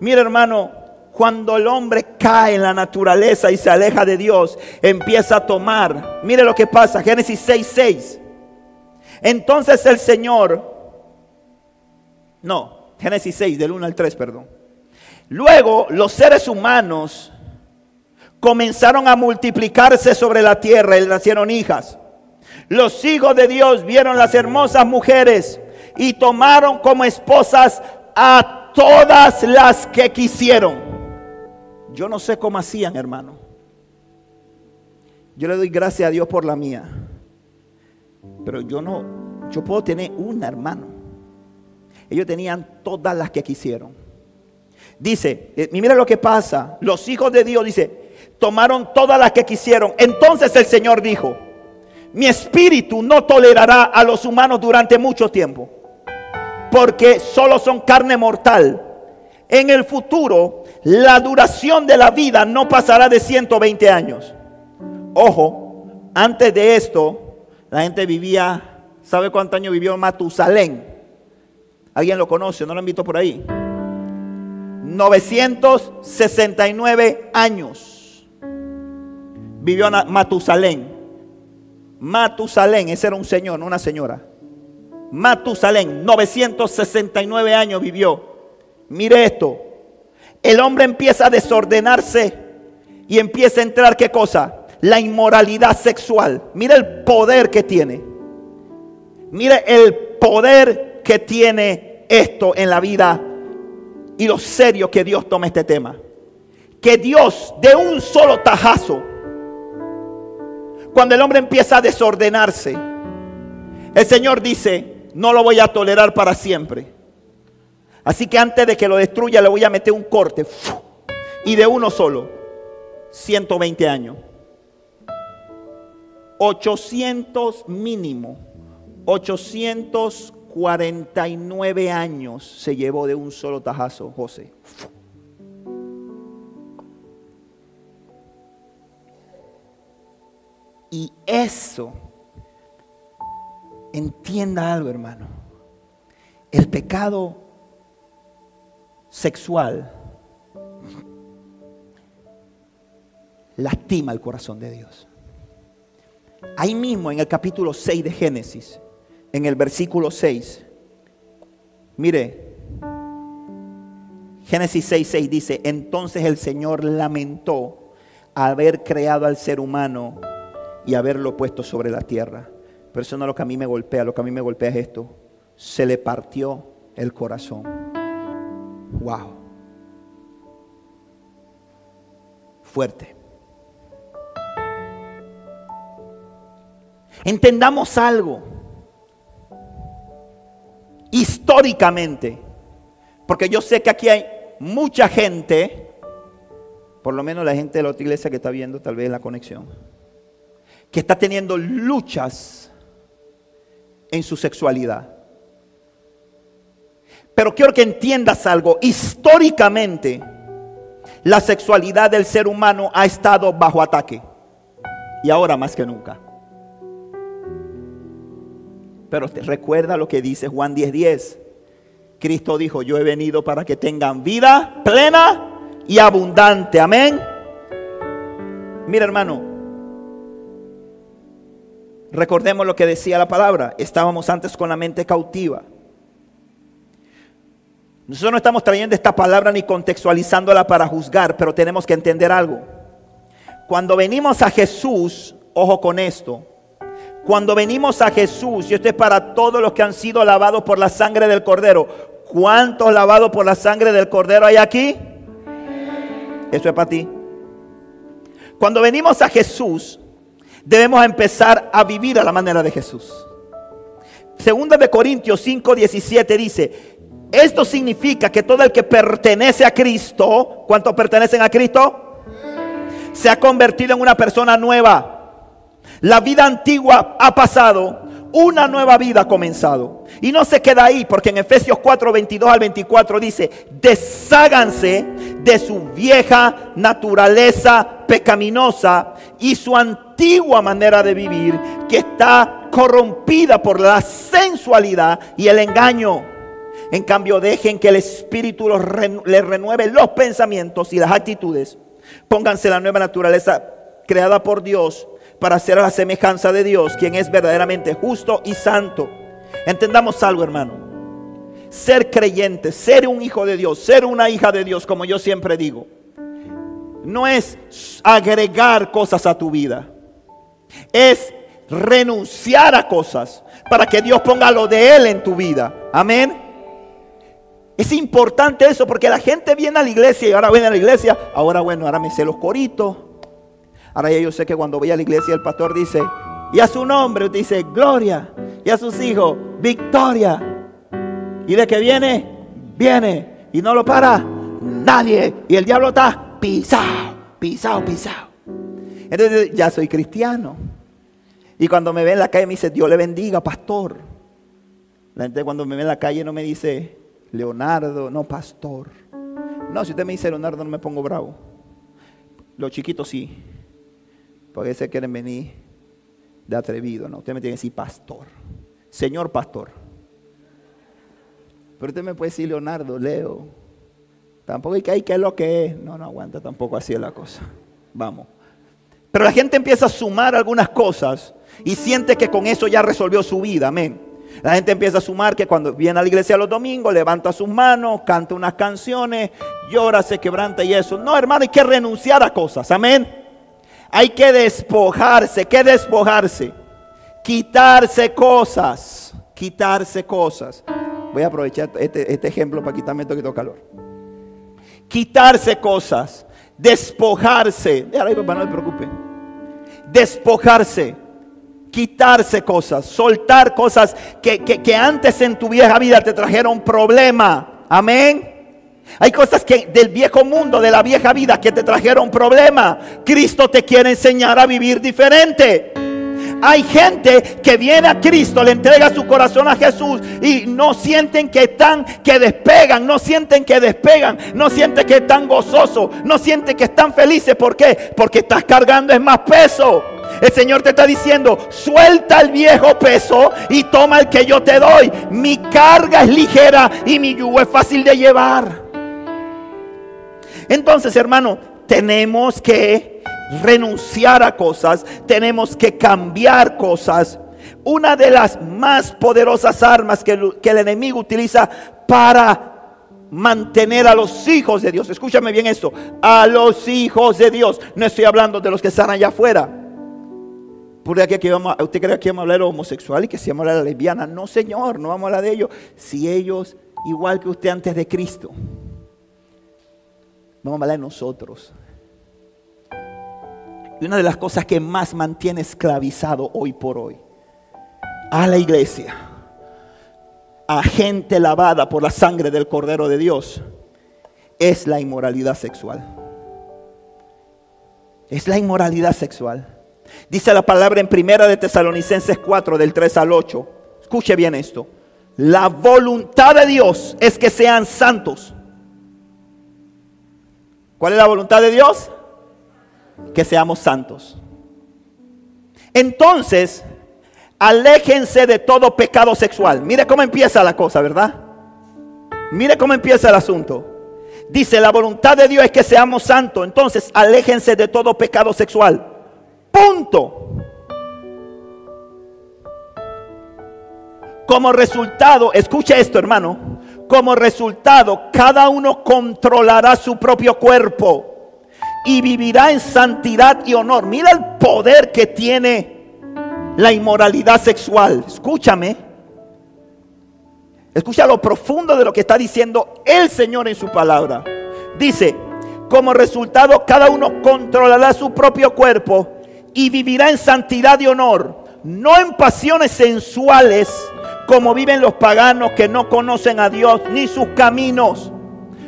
Mira hermano, cuando el hombre cae en la naturaleza y se aleja de Dios, empieza a tomar. Mire lo que pasa, Génesis 6, 6. Entonces el Señor, no, Génesis 6, del 1 al 3, perdón. Luego los seres humanos comenzaron a multiplicarse sobre la tierra y nacieron hijas. Los hijos de Dios vieron las hermosas mujeres y tomaron como esposas a todas las que quisieron. Yo no sé cómo hacían, hermano. Yo le doy gracias a Dios por la mía. Pero yo no, yo puedo tener una, hermano. Ellos tenían todas las que quisieron. Dice, eh, mira lo que pasa. Los hijos de Dios, dice, tomaron todas las que quisieron. Entonces el Señor dijo, mi espíritu no tolerará a los humanos durante mucho tiempo, porque solo son carne mortal. En el futuro, la duración de la vida no pasará de 120 años. Ojo, antes de esto, la gente vivía, ¿sabe cuántos años vivió Matusalén? ¿Alguien lo conoce? ¿No lo han visto por ahí? 969 años vivió Matusalén. Matusalén, ese era un señor, no una señora. Matusalén, 969 años vivió. Mire esto. El hombre empieza a desordenarse y empieza a entrar, ¿qué cosa? La inmoralidad sexual. Mire el poder que tiene. Mire el poder que tiene esto en la vida y lo serio que Dios toma este tema. Que Dios de un solo tajazo cuando el hombre empieza a desordenarse, el Señor dice, no lo voy a tolerar para siempre. Así que antes de que lo destruya, le voy a meter un corte. Y de uno solo, 120 años. 800 mínimo. 800 49 años se llevó de un solo tajazo, José. Y eso, entienda algo hermano, el pecado sexual lastima el corazón de Dios. Ahí mismo en el capítulo 6 de Génesis, en el versículo 6, mire, Génesis 6, 6 dice, entonces el Señor lamentó haber creado al ser humano y haberlo puesto sobre la tierra. Pero eso no es lo que a mí me golpea, lo que a mí me golpea es esto. Se le partió el corazón. Wow. Fuerte. Entendamos algo. Históricamente, porque yo sé que aquí hay mucha gente, por lo menos la gente de la otra iglesia que está viendo tal vez la conexión, que está teniendo luchas en su sexualidad. Pero quiero que entiendas algo. Históricamente, la sexualidad del ser humano ha estado bajo ataque. Y ahora más que nunca. Pero te recuerda lo que dice Juan 10:10. Cristo dijo, yo he venido para que tengan vida plena y abundante. Amén. Mira hermano, recordemos lo que decía la palabra. Estábamos antes con la mente cautiva. Nosotros no estamos trayendo esta palabra ni contextualizándola para juzgar, pero tenemos que entender algo. Cuando venimos a Jesús, ojo con esto, cuando venimos a Jesús, y esto es para todos los que han sido lavados por la sangre del Cordero, ¿cuántos lavados por la sangre del Cordero hay aquí? Eso es para ti. Cuando venimos a Jesús, debemos empezar a vivir a la manera de Jesús. Segunda de Corintios 5, 17 dice, esto significa que todo el que pertenece a Cristo, ¿cuántos pertenecen a Cristo? Se ha convertido en una persona nueva. La vida antigua ha pasado, una nueva vida ha comenzado. Y no se queda ahí, porque en Efesios 4, 22 al 24 dice, desháganse de su vieja naturaleza pecaminosa y su antigua manera de vivir, que está corrompida por la sensualidad y el engaño. En cambio, dejen que el Espíritu les renueve los pensamientos y las actitudes. Pónganse la nueva naturaleza creada por Dios para ser a la semejanza de Dios, quien es verdaderamente justo y santo. Entendamos algo, hermano. Ser creyente, ser un hijo de Dios, ser una hija de Dios, como yo siempre digo, no es agregar cosas a tu vida. Es renunciar a cosas para que Dios ponga lo de Él en tu vida. Amén. Es importante eso porque la gente viene a la iglesia y ahora viene a la iglesia. Ahora bueno, ahora me sé los coritos. Ahora ya yo sé que cuando voy a la iglesia el pastor dice, y a su nombre dice, gloria. Y a sus hijos, victoria. Y de que viene, viene. Y no lo para nadie. Y el diablo está pisado, pisado, pisado. Entonces ya soy cristiano. Y cuando me ve en la calle me dice, Dios le bendiga, pastor. La gente cuando me ve en la calle no me dice, Leonardo, no, pastor. No, si usted me dice Leonardo no me pongo bravo. Los chiquitos sí. Porque se quieren venir de atrevido, ¿no? Usted me tiene que decir pastor. Señor pastor. Pero usted me puede decir Leonardo, Leo. Tampoco hay que hay que lo que es. No, no aguanta, tampoco así es la cosa. Vamos. Pero la gente empieza a sumar algunas cosas y siente que con eso ya resolvió su vida. Amén. La gente empieza a sumar que cuando viene a la iglesia los domingos, levanta sus manos, canta unas canciones, llora, se quebranta y eso. No, hermano, hay que renunciar a cosas. Amén. Hay que despojarse. ¿Qué despojarse? Quitarse cosas. Quitarse cosas. Voy a aprovechar este, este ejemplo para quitarme un poquito calor. Quitarse cosas. Despojarse. Papá, no me preocupe. Despojarse. Quitarse cosas. Soltar cosas que, que antes en tu vieja vida te trajeron problema. Amén. Hay cosas que del viejo mundo, de la vieja vida que te trajeron problema. Cristo te quiere enseñar a vivir diferente. Hay gente que viene a Cristo, le entrega su corazón a Jesús y no sienten que están, que despegan, no sienten que despegan, no sienten que están gozosos, no sienten que están felices. ¿Por qué? Porque estás cargando es más peso. El Señor te está diciendo, suelta el viejo peso y toma el que yo te doy. Mi carga es ligera y mi yugo es fácil de llevar. Entonces, hermano, tenemos que renunciar a cosas, tenemos que cambiar cosas. Una de las más poderosas armas que el, enemigo utiliza para mantener a los hijos de Dios. Escúchame bien esto. A los hijos de Dios. No estoy hablando de los que están allá afuera. aquí vamos, ¿Usted cree que vamos a hablar de homosexual y que si vamos a hablar de lesbiana? No, Señor, no vamos a hablar de ellos. Si ellos, igual que usted antes de Cristo, vamos a hablar de nosotros. Y una de las cosas que más mantiene esclavizado hoy por hoy a la iglesia, a gente lavada por la sangre del Cordero de Dios, es la inmoralidad sexual. Es la inmoralidad sexual. Dice la palabra en primera de Tesalonicenses 4 del 3 al 8. Escuche bien esto. La voluntad de Dios es que sean santos. ¿Cuál es la voluntad de Dios? Que seamos santos. Entonces, aléjense de todo pecado sexual. Mire cómo empieza la cosa, ¿verdad? Mire cómo empieza el asunto. Dice, la voluntad de Dios es que seamos santos. Entonces, aléjense de todo pecado sexual. Punto. Como resultado, escuche esto hermano, como resultado, cada uno controlará su propio cuerpo y vivirá en santidad y honor. Mira el poder que tiene la inmoralidad sexual. Escúchame. Escucha lo profundo de lo que está diciendo el Señor en su palabra. Dice, como resultado cada uno controlará su propio cuerpo y vivirá en santidad y honor, no en pasiones sensuales como viven los paganos que no conocen a Dios ni sus caminos.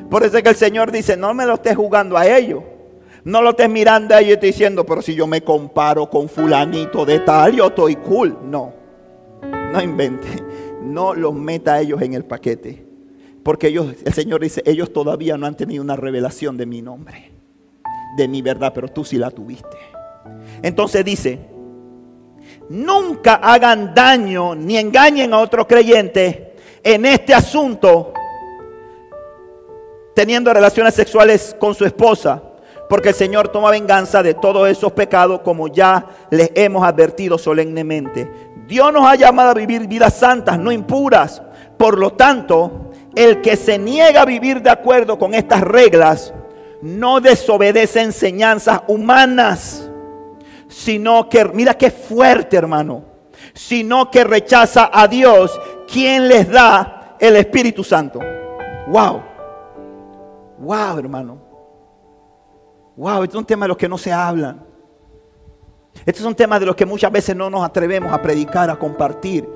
Por eso es que el Señor dice, no me lo estés jugando a ellos. No lo estés mirando ahí y diciendo, pero si yo me comparo con fulanito de tal, yo estoy cool. No, no invente. No los meta a ellos en el paquete. Porque ellos, el Señor dice, ellos todavía no han tenido una revelación de mi nombre, de mi verdad, pero tú sí la tuviste. Entonces dice, nunca hagan daño ni engañen a otro creyente en este asunto, teniendo relaciones sexuales con su esposa porque el Señor toma venganza de todos esos pecados como ya les hemos advertido solemnemente. Dios nos ha llamado a vivir vidas santas, no impuras. Por lo tanto, el que se niega a vivir de acuerdo con estas reglas, no desobedece enseñanzas humanas, sino que, mira qué fuerte hermano, sino que rechaza a Dios, quien les da el Espíritu Santo. Wow, wow hermano. Wow, este es un tema de los que no se hablan. Este es un tema de los que muchas veces no nos atrevemos a predicar, a compartir.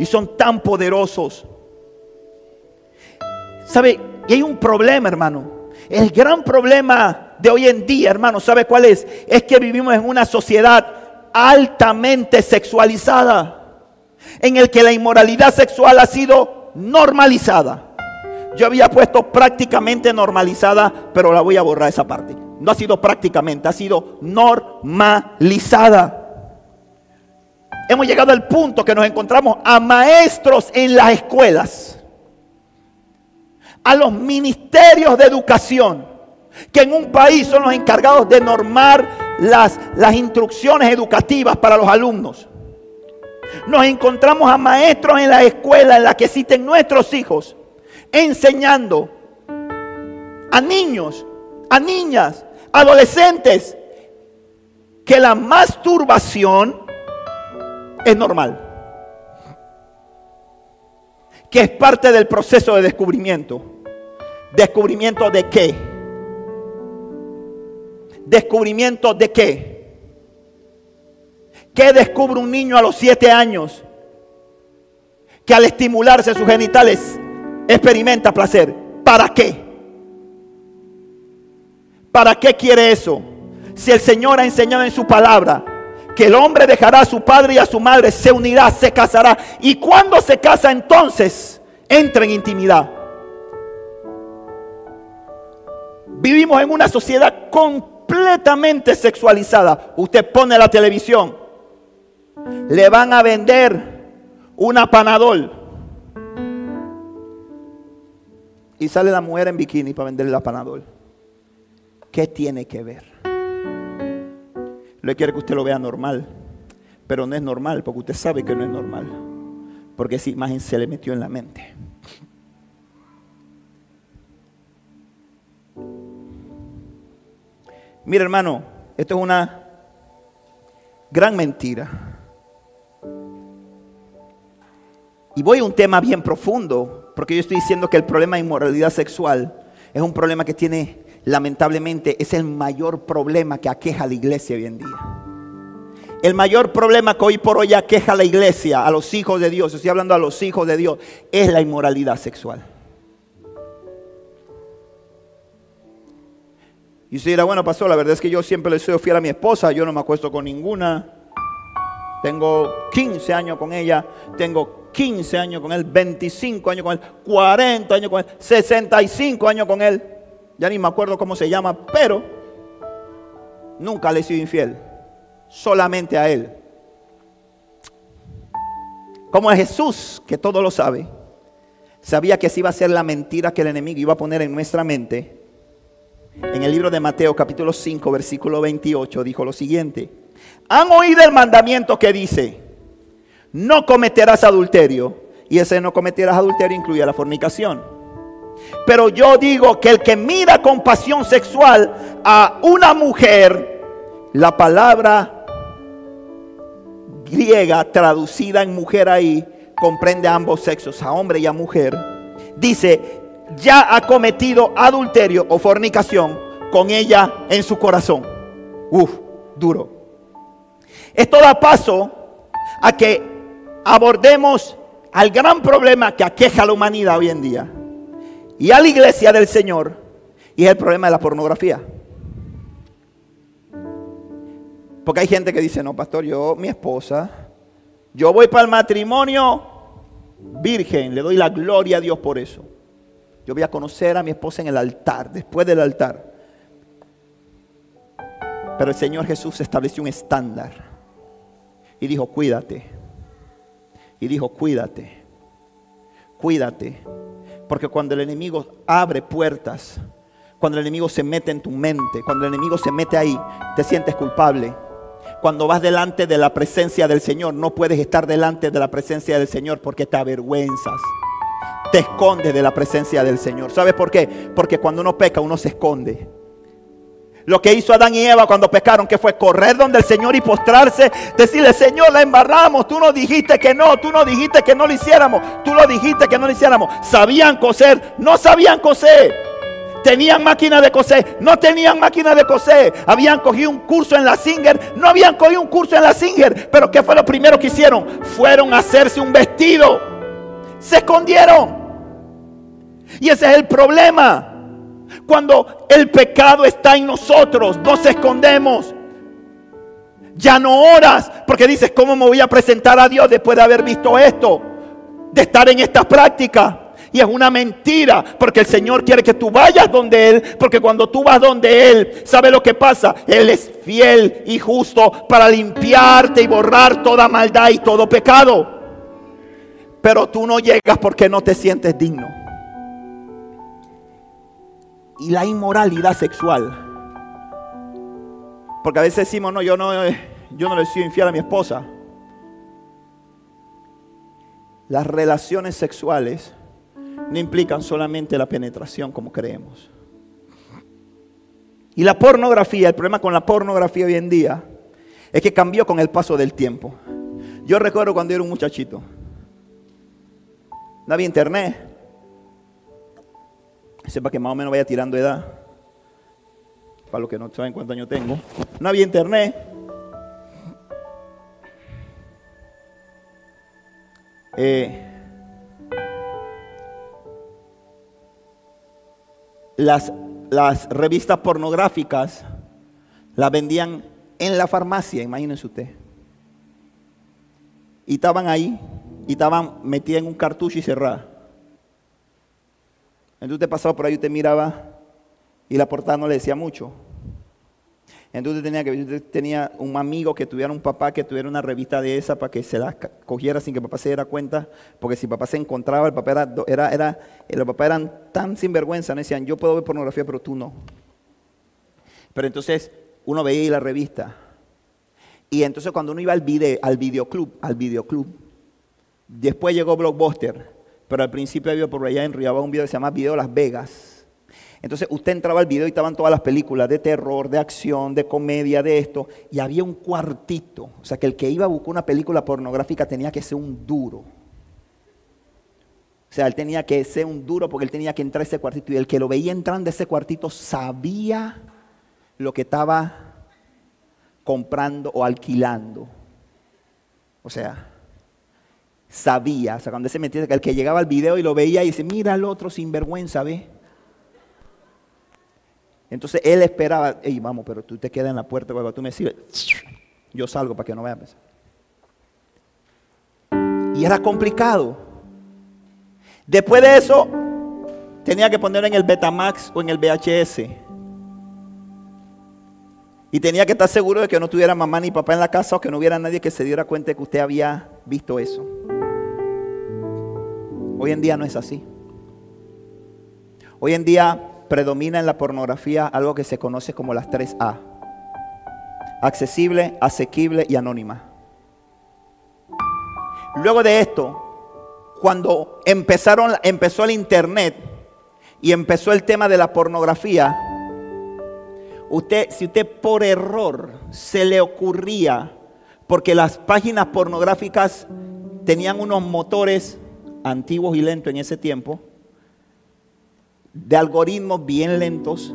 Y son tan poderosos. ¿Sabe? Y hay un problema, hermano. El gran problema de hoy en día, hermano, ¿sabe cuál es? Es que vivimos en una sociedad altamente sexualizada. En el que la inmoralidad sexual ha sido normalizada. Yo había puesto prácticamente normalizada, pero la voy a borrar esa parte no ha sido prácticamente, ha sido normalizada. Hemos llegado al punto que nos encontramos a maestros en las escuelas, a los ministerios de educación, que en un país son los encargados de normar las, las instrucciones educativas para los alumnos. Nos encontramos a maestros en la escuela en la que existen nuestros hijos, enseñando a niños, a niñas, adolescentes que la masturbación es normal. Que es parte del proceso de descubrimiento. ¿Descubrimiento de qué? ¿Descubrimiento de qué? ¿Qué descubre un niño a los siete años? Que al estimularse sus genitales experimenta placer. ¿Para qué? ¿Para qué quiere eso? Si el Señor ha enseñado en su palabra que el hombre dejará a su padre y a su madre, se unirá, se casará. Y cuando se casa entonces, entra en intimidad. Vivimos en una sociedad completamente sexualizada. Usted pone la televisión, le van a vender una panadol. Y sale la mujer en bikini para venderle la panadol. ¿Qué tiene que ver? Le quiere que usted lo vea normal, pero no es normal porque usted sabe que no es normal, porque esa imagen se le metió en la mente. Mira hermano, esto es una gran mentira. Y voy a un tema bien profundo, porque yo estoy diciendo que el problema de inmoralidad sexual es un problema que tiene, lamentablemente, es el mayor problema que aqueja la iglesia hoy en día. El mayor problema que hoy por hoy aqueja la iglesia, a los hijos de Dios, estoy hablando a los hijos de Dios, es la inmoralidad sexual. Y usted dirá, bueno, pastor, la verdad es que yo siempre le soy fiel a mi esposa, yo no me acuesto con ninguna. Tengo 15 años con ella, tengo 15 años con él, 25 años con él, 40 años con él, 65 años con él. Ya ni me acuerdo cómo se llama, pero nunca le he sido infiel. Solamente a él. Como a Jesús, que todo lo sabe, sabía que si iba a ser la mentira que el enemigo iba a poner en nuestra mente. En el libro de Mateo capítulo 5 versículo 28 dijo lo siguiente. Han oído el mandamiento que dice, no cometerás adulterio. Y ese no cometerás adulterio incluye la fornicación. Pero yo digo que el que mira con pasión sexual a una mujer, la palabra griega traducida en mujer ahí comprende a ambos sexos, a hombre y a mujer, dice, ya ha cometido adulterio o fornicación con ella en su corazón. Uf, duro. Esto da paso a que abordemos al gran problema que aqueja a la humanidad hoy en día y a la iglesia del Señor y es el problema de la pornografía. Porque hay gente que dice, no, pastor, yo, mi esposa, yo voy para el matrimonio virgen, le doy la gloria a Dios por eso. Yo voy a conocer a mi esposa en el altar, después del altar. Pero el Señor Jesús estableció un estándar y dijo, cuídate y dijo, cuídate, cuídate. Porque cuando el enemigo abre puertas, cuando el enemigo se mete en tu mente, cuando el enemigo se mete ahí, te sientes culpable. Cuando vas delante de la presencia del Señor, no puedes estar delante de la presencia del Señor porque te avergüenzas. Te escondes de la presencia del Señor. ¿Sabes por qué? Porque cuando uno peca, uno se esconde. Lo que hizo Adán y Eva cuando pecaron, que fue correr donde el Señor y postrarse, decirle, Señor, la embarramos, tú no dijiste que no, tú no dijiste que no lo hiciéramos, tú lo dijiste que no lo hiciéramos. Sabían coser, no sabían coser. Tenían máquina de coser, no tenían máquina de coser. Habían cogido un curso en la Singer, no habían cogido un curso en la Singer. Pero ¿qué fue lo primero que hicieron? Fueron a hacerse un vestido. Se escondieron. Y ese es el problema. Cuando el pecado está en nosotros, nos escondemos. Ya no oras porque dices, ¿cómo me voy a presentar a Dios después de haber visto esto? De estar en esta práctica. Y es una mentira, porque el Señor quiere que tú vayas donde Él, porque cuando tú vas donde Él, ¿sabe lo que pasa? Él es fiel y justo para limpiarte y borrar toda maldad y todo pecado. Pero tú no llegas porque no te sientes digno y la inmoralidad sexual. Porque a veces decimos, no, yo no, yo no le soy infiel a mi esposa. Las relaciones sexuales no implican solamente la penetración como creemos. Y la pornografía, el problema con la pornografía hoy en día es que cambió con el paso del tiempo. Yo recuerdo cuando era un muchachito. No había internet sepa que más o menos vaya tirando edad, para los que no saben cuántos años tengo. No había internet. Eh, las, las revistas pornográficas las vendían en la farmacia, imagínense usted. y estaban ahí y estaban metidas en un cartucho y cerradas. Entonces te pasaba por ahí te miraba y la portada no le decía mucho. Entonces tenía que tenía un amigo que tuviera un papá que tuviera una revista de esa para que se la cogiera sin que papá se diera cuenta, porque si papá se encontraba, el papá era, era, era los papás eran tan sinvergüenza, no decían, yo puedo ver pornografía, pero tú no. Pero entonces uno veía la revista. Y entonces cuando uno iba al video, al videoclub, al videoclub, después llegó Blockbuster, pero al principio había por allá en Riabá un video que se llama Video Las Vegas entonces usted entraba al video y estaban todas las películas de terror, de acción, de comedia, de esto, y había un cuartito. O sea que el que iba a buscar una película pornográfica tenía que ser un duro. O sea, él tenía que ser un duro porque él tenía que entrar a ese cuartito. Y el que lo veía entrando a ese cuartito sabía lo que estaba comprando o alquilando. O sea, sabía. O sea, cuando se metía, el que llegaba al video y lo veía y dice, mira al otro sinvergüenza, ve. Entonces él esperaba, hey, vamos, pero tú te quedas en la puerta cuando tú me sirves, yo salgo para que no veas. Y era complicado. Después de eso, tenía que poner en el Betamax o en el VHS. Y tenía que estar seguro de que no tuviera mamá ni papá en la casa o que no hubiera nadie que se diera cuenta de que usted había visto eso. Hoy en día no es así. Hoy en día predomina en la pornografía algo que se conoce como las tres A. Accesible, asequible y anónima. Luego de esto, cuando empezaron, empezó el internet y empezó el tema de la pornografía, usted, si usted por error se le ocurría, porque las páginas pornográficas tenían unos motores antiguos y lentos en ese tiempo, de algoritmos bien lentos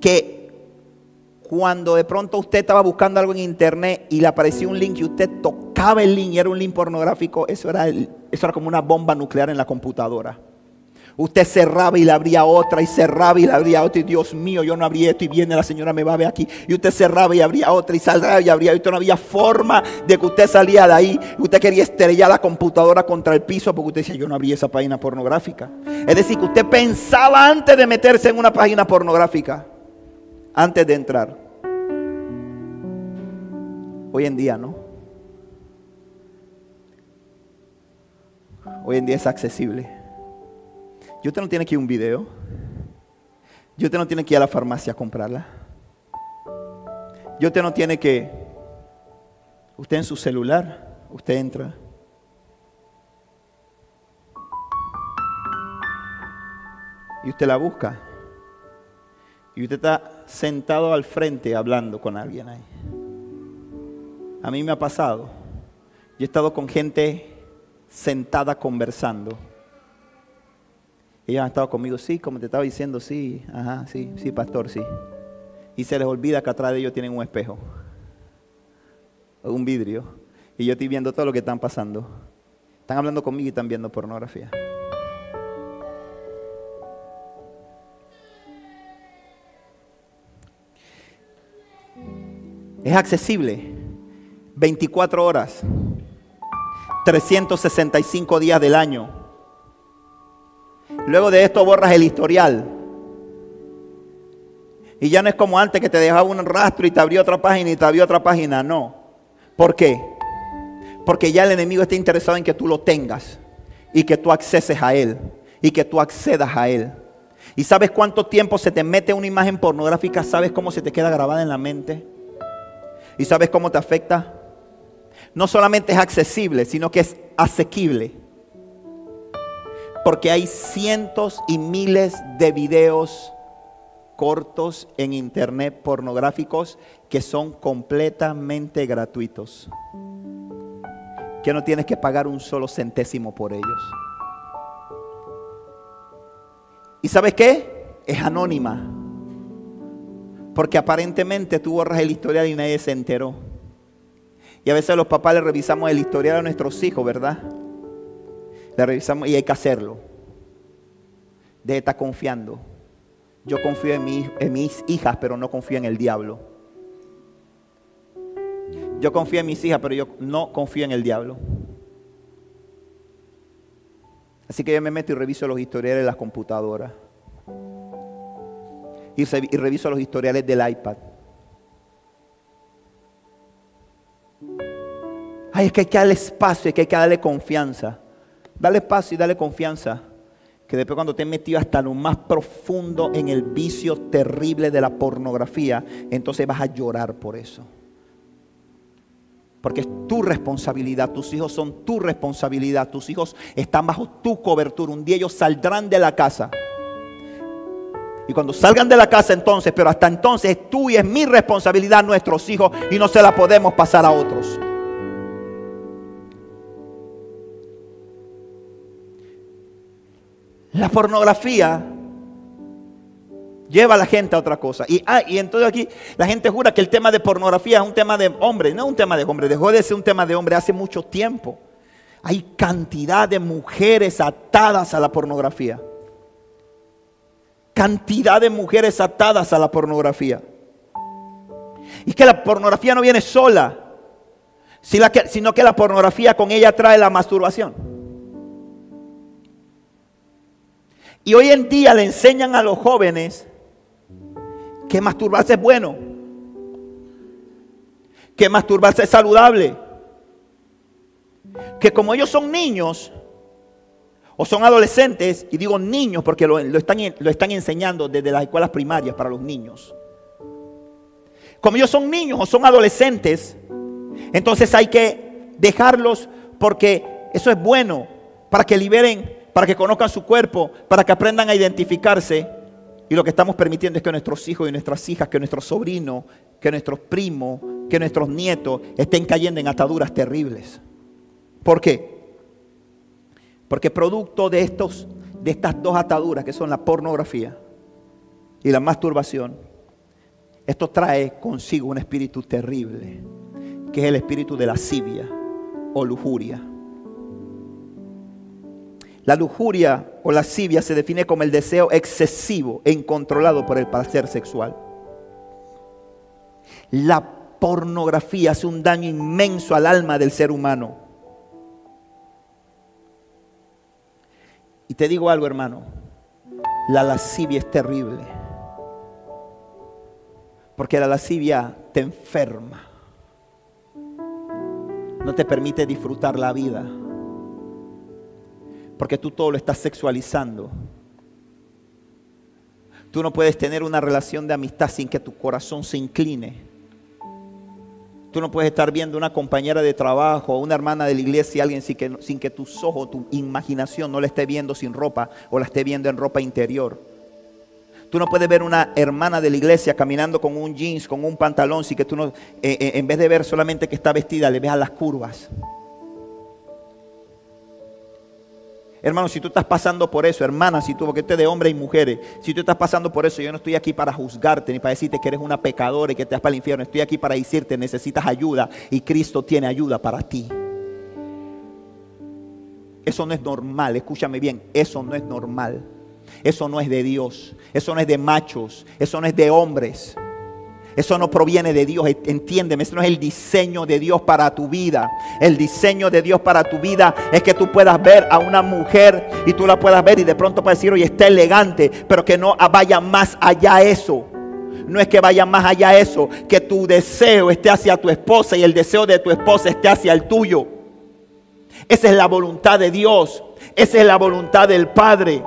que cuando de pronto usted estaba buscando algo en internet y le aparecía un link y usted tocaba el link y era un link pornográfico, eso era, eso era como una bomba nuclear en la computadora. Usted cerraba y le abría otra y cerraba y le abría otra y Dios mío, yo no abría esto y viene la señora me va a ver aquí. Y usted cerraba y abría otra y saldrá y abría otra. No había forma de que usted salía de ahí. Usted quería estrellar la computadora contra el piso porque usted decía yo no abría esa página pornográfica. Es decir, que usted pensaba antes de meterse en una página pornográfica, antes de entrar. Hoy en día no. Hoy en día es accesible. Y usted no tiene que ir a un video. Y usted no tiene que ir a la farmacia a comprarla. Y usted no tiene que... Usted en su celular, usted entra. Y usted la busca. Y usted está sentado al frente hablando con alguien ahí. A mí me ha pasado. Yo he estado con gente sentada conversando ellos han estado conmigo, sí, como te estaba diciendo, sí, ajá, sí, sí, pastor, sí. Y se les olvida que atrás de ellos tienen un espejo, un vidrio. Y yo estoy viendo todo lo que están pasando. Están hablando conmigo y están viendo pornografía. Es accesible 24 horas, 365 días del año. Luego de esto borras el historial. Y ya no es como antes que te dejaba un rastro y te abrió otra página y te abrió otra página. No. ¿Por qué? Porque ya el enemigo está interesado en que tú lo tengas y que tú acceses a él y que tú accedas a él. ¿Y sabes cuánto tiempo se te mete una imagen pornográfica? ¿Sabes cómo se te queda grabada en la mente? ¿Y sabes cómo te afecta? No solamente es accesible, sino que es asequible. Porque hay cientos y miles de videos cortos en internet pornográficos que son completamente gratuitos. Que no tienes que pagar un solo centésimo por ellos. ¿Y sabes qué? Es anónima. Porque aparentemente tú borras el historial y nadie se enteró. Y a veces los papás le revisamos el historial a nuestros hijos, ¿verdad? Le revisamos y hay que hacerlo. De estar confiando. Yo confío en, mis hijas, pero no confío en el diablo. Yo confío en mis hijas, pero yo no confío en el diablo. Así que yo me meto y reviso los historiales de las computadoras. Y reviso los historiales del iPad. Ay, es que hay que darle espacio, es que hay que darle confianza. Dale espacio y dale confianza. Que después cuando te metido hasta lo más profundo en el vicio terrible de la pornografía, entonces vas a llorar por eso. Porque es tu responsabilidad, tus hijos son tu responsabilidad, tus hijos están bajo tu cobertura. Un día ellos saldrán de la casa. Y cuando salgan de la casa entonces, pero hasta entonces es tu y es mi responsabilidad nuestros hijos y no se la podemos pasar a otros. La pornografía lleva a la gente a otra cosa. Y, ah, y entonces aquí la gente jura que el tema de pornografía es un tema de hombre. No es un tema de hombre, dejó de ser un tema de hombre hace mucho tiempo. Hay cantidad de mujeres atadas a la pornografía. Cantidad de mujeres atadas a la pornografía. Y que la pornografía no viene sola, sino que la pornografía con ella trae la masturbación. Y hoy en día le enseñan a los jóvenes que masturbarse es bueno, que masturbarse es saludable, que como ellos son niños o son adolescentes, y digo niños porque lo, están, lo están enseñando desde las escuelas primarias para los niños, como ellos son niños o son adolescentes, entonces hay que dejarlos porque eso es bueno para que liberen para que conozcan su cuerpo, para que aprendan a identificarse. Y lo que estamos permitiendo es que nuestros hijos y nuestras hijas, que nuestros sobrinos, que nuestros primos, que nuestros nietos estén cayendo en ataduras terribles. ¿Por qué? Porque producto de, estos, de estas dos ataduras, que son la pornografía y la masturbación, esto trae consigo un espíritu terrible, que es el espíritu de lascivia o lujuria. La lujuria o lascivia se define como el deseo excesivo e incontrolado por el placer sexual. La pornografía hace un daño inmenso al alma del ser humano. Y te digo algo, hermano, la lascivia es terrible. Porque la lascivia te enferma. No te permite disfrutar la vida porque tú todo lo estás sexualizando. Tú no puedes tener una relación de amistad sin que tu corazón se incline. Tú no puedes estar viendo una compañera de trabajo o una hermana de la iglesia, alguien sin que, sin que tus ojos, tu imaginación no la esté viendo sin ropa o la esté viendo en ropa interior. Tú no puedes ver una hermana de la iglesia caminando con un jeans, con un pantalón, sin que tú no, eh, eh, en vez de ver solamente que está vestida, le veas las curvas. Hermano, si tú estás pasando por eso, hermana, si tú, porque este de hombres y mujeres, si tú estás pasando por eso, yo no estoy aquí para juzgarte ni para decirte que eres una pecadora y que te vas para el infierno. Estoy aquí para decirte, necesitas ayuda y Cristo tiene ayuda para ti. Eso no es normal, escúchame bien, eso no es normal. Eso no es de Dios, eso no es de machos, eso no es de hombres. Eso no proviene de Dios, entiéndeme, eso no es el diseño de Dios para tu vida. El diseño de Dios para tu vida es que tú puedas ver a una mujer y tú la puedas ver y de pronto puedes decir, oye, está elegante, pero que no vaya más allá eso. No es que vaya más allá eso, que tu deseo esté hacia tu esposa y el deseo de tu esposa esté hacia el tuyo. Esa es la voluntad de Dios, esa es la voluntad del Padre.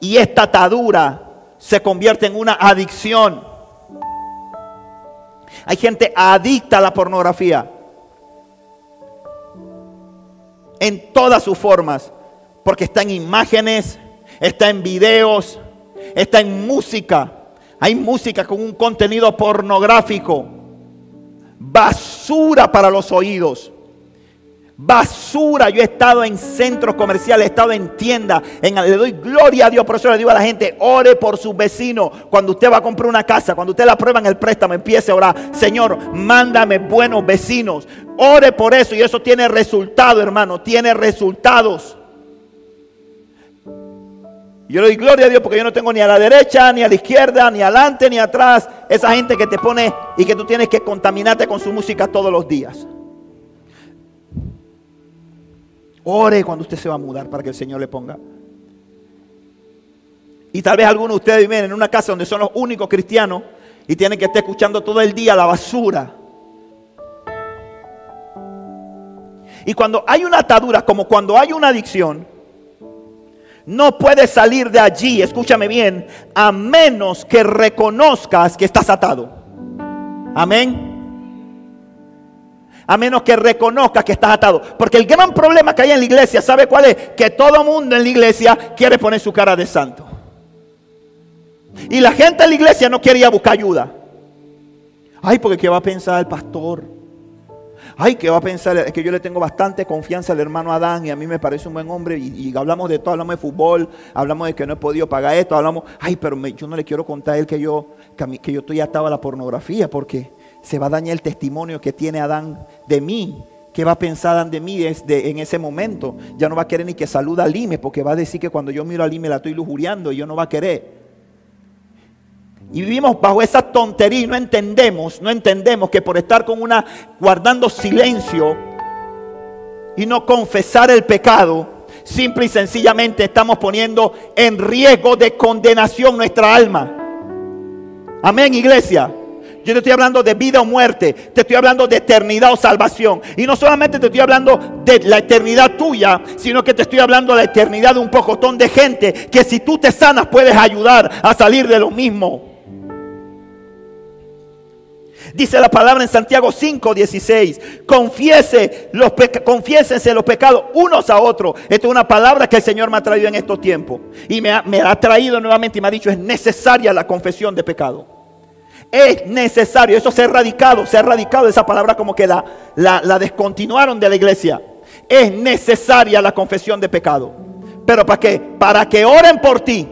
Y esta atadura se convierte en una adicción. Hay gente adicta a la pornografía. En todas sus formas. Porque está en imágenes, está en videos, está en música. Hay música con un contenido pornográfico. Basura para los oídos basura. Yo he estado en centros comerciales, he estado en tiendas, en, le doy gloria a Dios. Por eso le digo a la gente, ore por sus vecinos. Cuando usted va a comprar una casa, cuando usted la prueba en el préstamo, empiece a orar. Señor, mándame buenos vecinos. Ore por eso y eso tiene resultado, hermano. Tiene resultados. Yo le doy gloria a Dios porque yo no tengo ni a la derecha, ni a la izquierda, ni adelante, ni atrás. Esa gente que te pone y que tú tienes que contaminarte con su música todos los días. Ore cuando usted se va a mudar para que el Señor le ponga. Y tal vez algunos de ustedes viven en una casa donde son los únicos cristianos y tienen que estar escuchando todo el día la basura. Y cuando hay una atadura, como cuando hay una adicción, no puedes salir de allí, escúchame bien, a menos que reconozcas que estás atado. Amén. A menos que reconozcas que estás atado. Porque el gran problema que hay en la iglesia, ¿sabe cuál es? Que todo mundo en la iglesia quiere poner su cara de santo. Y la gente en la iglesia no quiere ir a buscar ayuda. Ay, porque ¿qué va a pensar el pastor? Ay, ¿qué va a pensar? Es que yo le tengo bastante confianza al hermano Adán y a mí me parece un buen hombre. Y, hablamos de todo, hablamos de fútbol, hablamos de que no he podido pagar esto, hablamos, ay, pero yo no le quiero contar a él que yo, que, yo estoy atado a la pornografía porque se va a dañar el testimonio que tiene Adán de mí. ¿Qué va a pensar Adán de mí desde en ese momento? Ya no va a querer ni que saluda a Lime porque va a decir que cuando yo miro a Lime la estoy lujuriando y yo no va a querer. Y vivimos bajo esa tontería y no entendemos, no entendemos que por estar con una, guardando silencio y no confesar el pecado, simple y sencillamente estamos poniendo en riesgo de condenación nuestra alma. Amén, iglesia. Yo te estoy hablando de vida o muerte, te estoy hablando de eternidad o salvación. Y no solamente te estoy hablando de la eternidad tuya, sino que te estoy hablando de la eternidad de un pocotón de gente que si tú te sanas puedes ayudar a salir de lo mismo. Dice la palabra en Santiago 5, 16. Confiese los confiésense los pecados unos a otros. Esta es una palabra que el Señor me ha traído en estos tiempos. Y me ha, me ha traído nuevamente y me ha dicho, es necesaria la confesión de pecado. Es necesario. Eso se ha erradicado. Se ha erradicado esa palabra como que la, la, descontinuaron de la iglesia. Es necesaria la confesión de pecado. ¿Pero para qué? Para que oren por ti.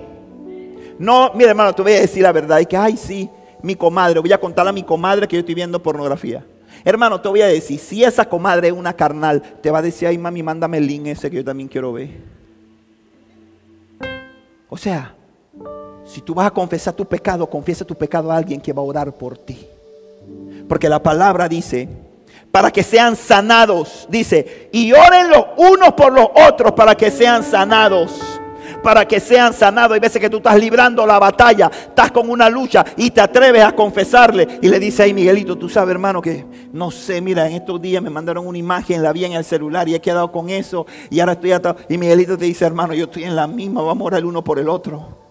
No, mire hermano, te voy a decir la verdad. Y que, ay, sí, mi comadre, voy a contarle a mi comadre que yo estoy viendo pornografía. Hermano, te voy a decir, si esa comadre es una carnal, te va a decir, ay mami, mándame el link ese que yo también quiero ver. O sea, si tú vas a confesar tu pecado, confiesa tu pecado a alguien que va a orar por ti. Porque la palabra dice, para que sean sanados, dice, y oren los unos por los otros para que sean sanados para que sean sanados. Hay veces que tú estás librando la batalla, estás con una lucha y te atreves a confesarle. Y le dice, ay Miguelito, tú sabes hermano que no sé, mira, en estos días me mandaron una imagen, la vi en el celular y he quedado con eso y ahora estoy atado. Y Miguelito te dice, hermano, yo estoy en la misma, vamos a orar el uno por el otro.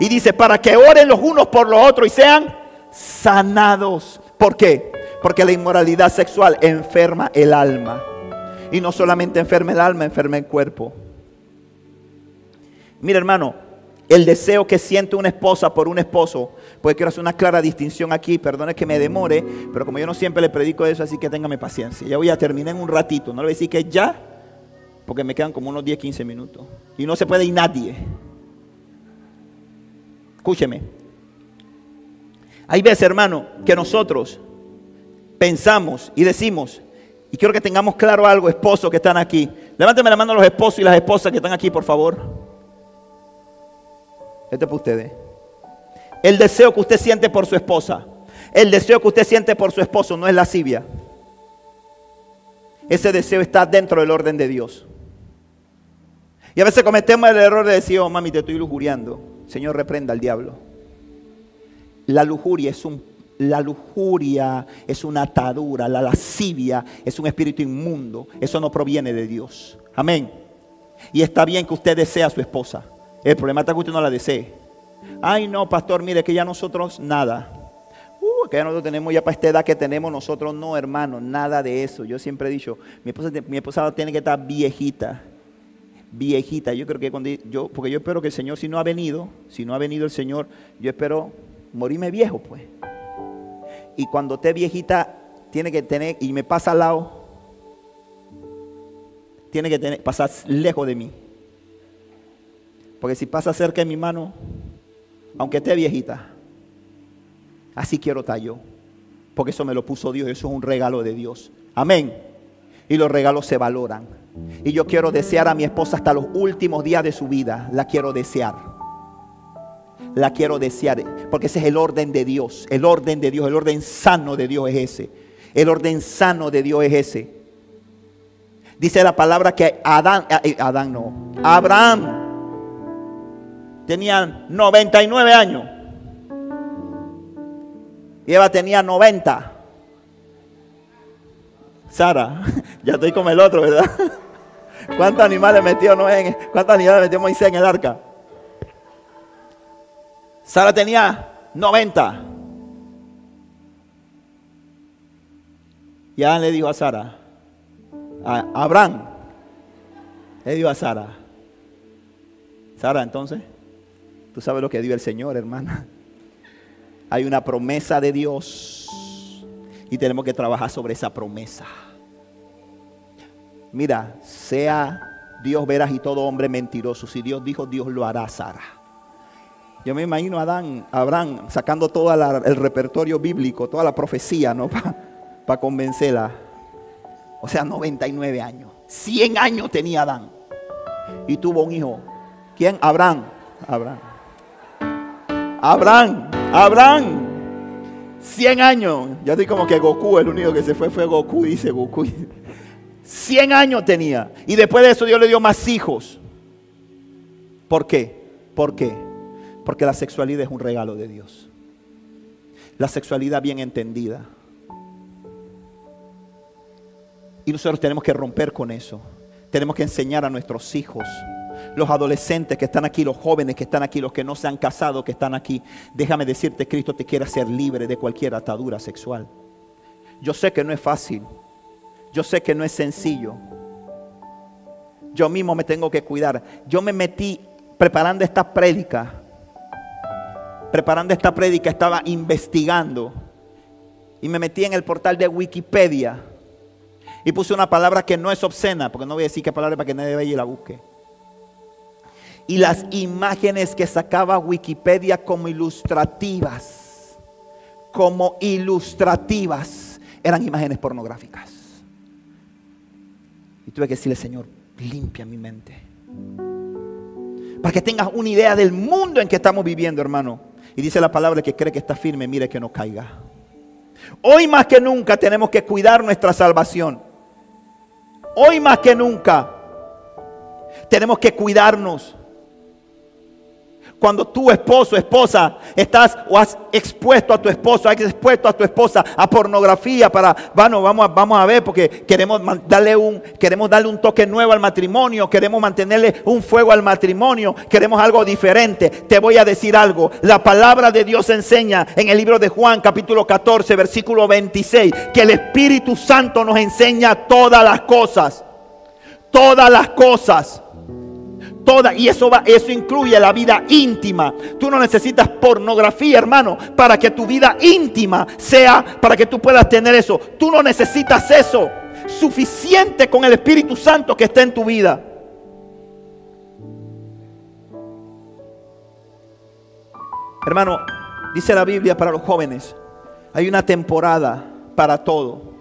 Y dice, para que oren los unos por los otros y sean sanados. ¿Por qué? Porque la inmoralidad sexual enferma el alma. Y no solamente enferma el alma, enferma el cuerpo. Mira hermano, el deseo que siente una esposa por un esposo, pues quiero hacer una clara distinción aquí, perdone que me demore, pero como yo no siempre le predico eso, así que téngame paciencia. Ya voy a terminar en un ratito, no le voy a decir que ya, porque me quedan como unos 10, 15 minutos. Y no se puede ir nadie. Escúcheme. Hay veces, hermano, que nosotros pensamos y decimos, y quiero que tengamos claro algo, esposos que están aquí. Levánteme la mano a los esposos y las esposas que están aquí, por favor. Este es para ustedes. El deseo que usted siente por su esposa, el deseo que usted siente por su esposo no es lascivia. Ese deseo está dentro del orden de Dios. Y a veces cometemos el error de decir, oh mami, te estoy lujuriando. Señor, reprenda al diablo. La lujuria es un la lujuria es una atadura, la lascivia es un espíritu inmundo. Eso no proviene de Dios. Amén. Y está bien que usted desea a su esposa. El problema está que usted no la desee. Ay, no, pastor, mire que ya nosotros nada. Uh, que ya nosotros tenemos ya para esta edad que tenemos nosotros, no, hermano, nada de eso. Yo siempre he dicho, mi mi esposa tiene que estar viejita. Viejita. Yo creo que cuando yo, porque yo espero que el Señor, si no ha venido, si no ha venido el Señor, yo espero morirme viejo, pues. Y cuando esté viejita, tiene que tener, y me pasa al lado, tiene que tener, pasar lejos de mí. Porque si pasa cerca de mi mano, aunque esté viejita, así quiero estar yo. Porque eso me lo puso Dios, eso es un regalo de Dios. Amén. Y los regalos se valoran. Y yo quiero desear a mi esposa hasta los últimos días de su vida. La quiero desear. La quiero desear. Porque ese es el orden de Dios. El orden de Dios. El orden sano de Dios es ese. El orden sano de Dios es ese. Dice la palabra que Adán, eh, eh, Adán no, Abraham tenía 99 años. Y Eva tenía 90. Sara, ya estoy como el otro, ¿verdad? ¿Cuántos animales metió Noé? ¿Cuántos animales metió Moisés en el arca? Sara tenía 90. Y Adán le dijo a Sara, a Abraham, le dijo a Sara, Sara, entonces, tú sabes lo que dio el Señor, hermana. Hay una promesa de Dios y tenemos que trabajar sobre esa promesa. Mira, sea Dios veras y todo hombre mentiroso. Si Dios dijo, Dios lo hará, Sara. Yo me imagino a Adán, Abraham sacando todo el repertorio bíblico, toda la profecía, ¿no? Para convencerla. O sea, 99 años. 100 años tenía Adán. Y tuvo un hijo. ¿Quién? Abraham. Abraham. Abraham. Abraham. 100 años. Ya estoy como que Goku, el único que se fue fue Goku, dice Goku. 100 años tenía. Y después de eso Dios le dio más hijos. ¿Por qué? ¿Por qué? Porque la sexualidad es un regalo de Dios. La sexualidad bien entendida. Y nosotros tenemos que romper con eso. Tenemos que enseñar a nuestros hijos, los adolescentes que están aquí, los jóvenes que están aquí, los que no se han casado que están aquí. Déjame decirte, Cristo te quiere hacer libre de cualquier atadura sexual. Yo sé que no es fácil. Yo sé que no es sencillo. Yo mismo me tengo que cuidar. Yo me metí preparando esta prédica. Preparando esta prédica estaba investigando. Y me metí en el portal de Wikipedia y puse una palabra que no es obscena, porque no voy a decir qué palabra para que nadie vaya y la busque. Y las imágenes que sacaba Wikipedia como ilustrativas, como ilustrativas, eran imágenes pornográficas. Y tuve que decirle, Señor, limpia mi mente. Para que tengas una idea del mundo en que estamos viviendo, hermano. Y dice la palabra que cree que está firme, mire que no caiga. Hoy más que nunca tenemos que cuidar nuestra salvación. Hoy más que nunca tenemos que cuidarnos. Cuando tu esposo, esposa, estás o has expuesto a tu esposo, has expuesto a tu esposa a pornografía para, bueno, vamos a, vamos a ver porque queremos darle un, queremos darle un toque nuevo al matrimonio, queremos mantenerle un fuego al matrimonio, queremos algo diferente. Te voy a decir algo. La palabra de Dios enseña en el libro de Juan, capítulo 14, versículo 26, que el Espíritu Santo nos enseña todas las cosas. Todas las cosas. Toda, y eso, va, eso incluye la vida íntima. Tú no necesitas pornografía, hermano, para que tu vida íntima sea, para que tú puedas tener eso. Tú no necesitas eso. Suficiente con el Espíritu Santo que está en tu vida. Hermano, dice la Biblia para los jóvenes, hay una temporada para todo.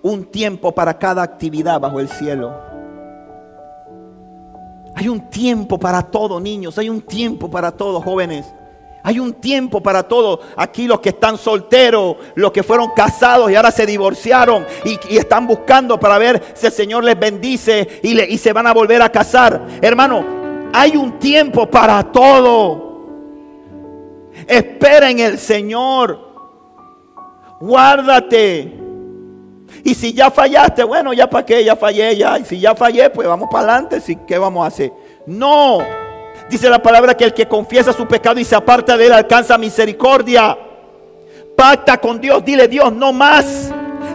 Un tiempo para cada actividad bajo el cielo. Hay un tiempo para todo, niños. Hay un tiempo para todo, jóvenes. Hay un tiempo para todo. Aquí los que están solteros, los que fueron casados y ahora se divorciaron y, están buscando para ver si el Señor les bendice y, y se van a volver a casar. Hermano, hay un tiempo para todo. Espera en el Señor. Guárdate. Y si ya fallaste, bueno, ya para qué, ya fallé, ya. Y si ya fallé, pues vamos para adelante. ¿sí? ¿Qué vamos a hacer? No. Dice la palabra que el que confiesa su pecado y se aparta de él alcanza misericordia. Pacta con Dios, dile Dios, no más.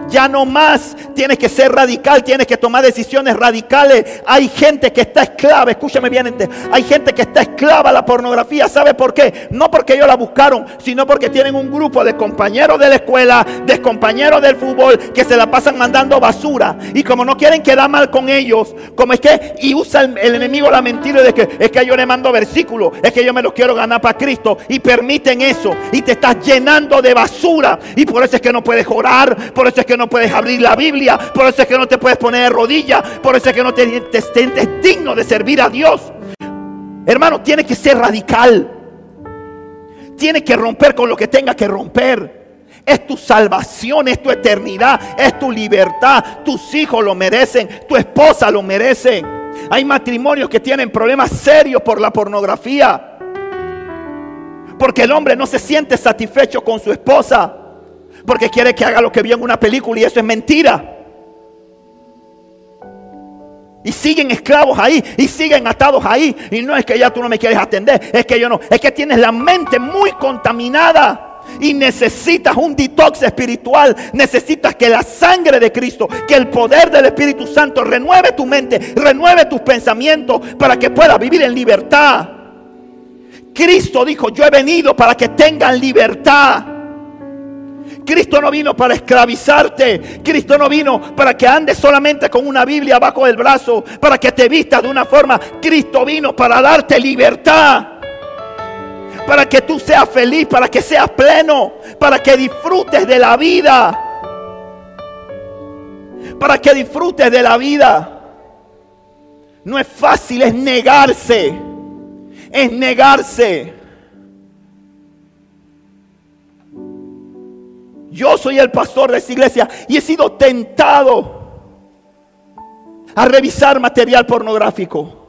Ya no más. Tienes que ser radical, tienes que tomar decisiones radicales. Hay gente que está esclava, escúchame bien, hay gente que está esclava a la pornografía. ¿Sabe por qué? No porque ellos la buscaron, sino porque tienen un grupo de compañeros de la escuela, de compañeros del fútbol que se la pasan mandando basura. Y como no quieren quedar mal con ellos, como es que, y usa el, enemigo la mentira de que es que yo le mando versículos, es que yo me los quiero ganar para Cristo. Y permiten eso. Y te estás llenando de basura. Y por eso es que no puedes orar, por eso es que no puedes abrir la Biblia, por eso es que no te puedes poner de rodillas, por eso es que no te, sientes digno de servir a Dios. Hermano, tiene que ser radical. Tiene que romper con lo que tenga que romper. es tu salvación, es tu eternidad, es tu libertad. Tus hijos lo merecen, tu esposa lo merece. Hay matrimonios que tienen problemas serios por la pornografía. Porque el hombre no se siente satisfecho con su esposa. Porque quiere que haga lo que vio en una película y eso es mentira. Y siguen esclavos ahí, y siguen atados ahí. Y no es que ya tú no me quieres atender, es que yo no. Es que tienes la mente muy contaminada y necesitas un detox espiritual. Necesitas que la sangre de Cristo, que el poder del Espíritu Santo renueve tu mente, renueve tus pensamientos para que puedas vivir en libertad. Cristo dijo, yo he venido para que tengan libertad. Cristo no vino para esclavizarte. Cristo no vino para que andes solamente con una Biblia abajo del brazo, para que te vistas de una forma. Cristo vino para darte libertad para que tú seas feliz, para que seas pleno, para que disfrutes de la vida. Para que disfrutes de la vida. No es fácil, es negarse. Es negarse. Yo soy el pastor de esa iglesia y he sido tentado a revisar material pornográfico.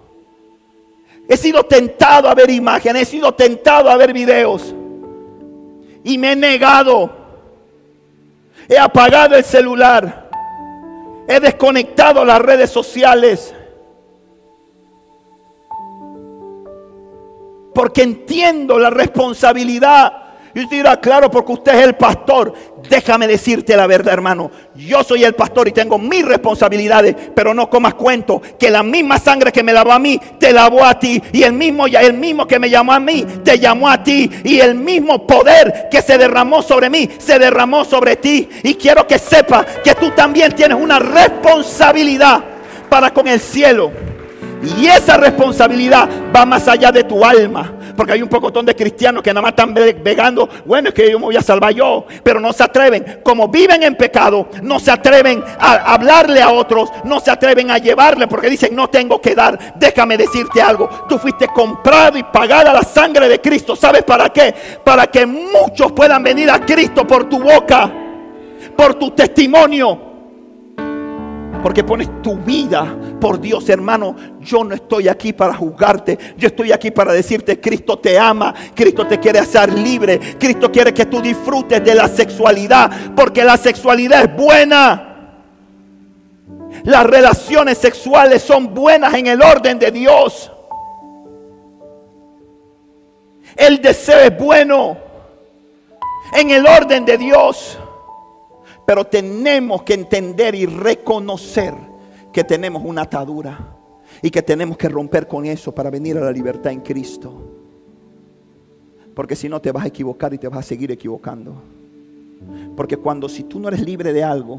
He sido tentado a ver imágenes, he sido tentado a ver videos. Y me he negado. He apagado el celular. He desconectado las redes sociales. Porque entiendo la responsabilidad y usted dirá, claro, porque usted es el pastor. Déjame decirte la verdad, hermano. Yo soy el pastor y tengo mis responsabilidades, pero no comas cuento que la misma sangre que me lavó a mí, te lavó a ti. Y el mismo, el mismo que me llamó a mí, te llamó a ti. Y el mismo poder que se derramó sobre mí, se derramó sobre ti. Y quiero que sepa que tú también tienes una responsabilidad para con el cielo. Y esa responsabilidad va más allá de tu alma porque hay un pocotón de cristianos que nada más están vegando, bueno, es que yo me voy a salvar yo, pero no se atreven, como viven en pecado, no se atreven a hablarle a otros, no se atreven a llevarle, porque dicen, no tengo que dar, déjame decirte algo, tú fuiste comprado y pagada la sangre de Cristo, ¿sabes para qué? Para que muchos puedan venir a Cristo por tu boca, por tu testimonio. Porque pones tu vida por Dios, hermano. Yo no estoy aquí para juzgarte. Yo estoy aquí para decirte, Cristo te ama. Cristo te quiere hacer libre. Cristo quiere que tú disfrutes de la sexualidad. Porque la sexualidad es buena. Las relaciones sexuales son buenas en el orden de Dios. El deseo es bueno en el orden de Dios. Pero tenemos que entender y reconocer que tenemos una atadura y que tenemos que romper con eso para venir a la libertad en Cristo. Porque si no te vas a equivocar y te vas a seguir equivocando. Porque cuando si tú no eres libre de algo,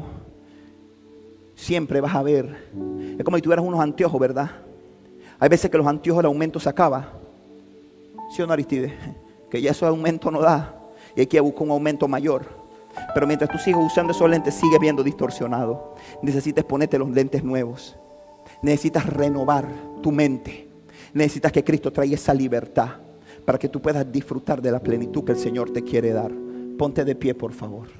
siempre vas a ver. Es como si tuvieras unos anteojos, ¿verdad? Hay veces que los anteojos el aumento se acaba. ¿Sí o no, Aristide? Que ya ese aumento no da. Y hay que buscar un aumento mayor. Pero mientras tú sigas usando esos lentes, sigue viendo distorsionado. Necesitas ponerte los lentes nuevos. Necesitas renovar tu mente. Necesitas que Cristo traiga esa libertad para que tú puedas disfrutar de la plenitud que el Señor te quiere dar. Ponte de pie, por favor.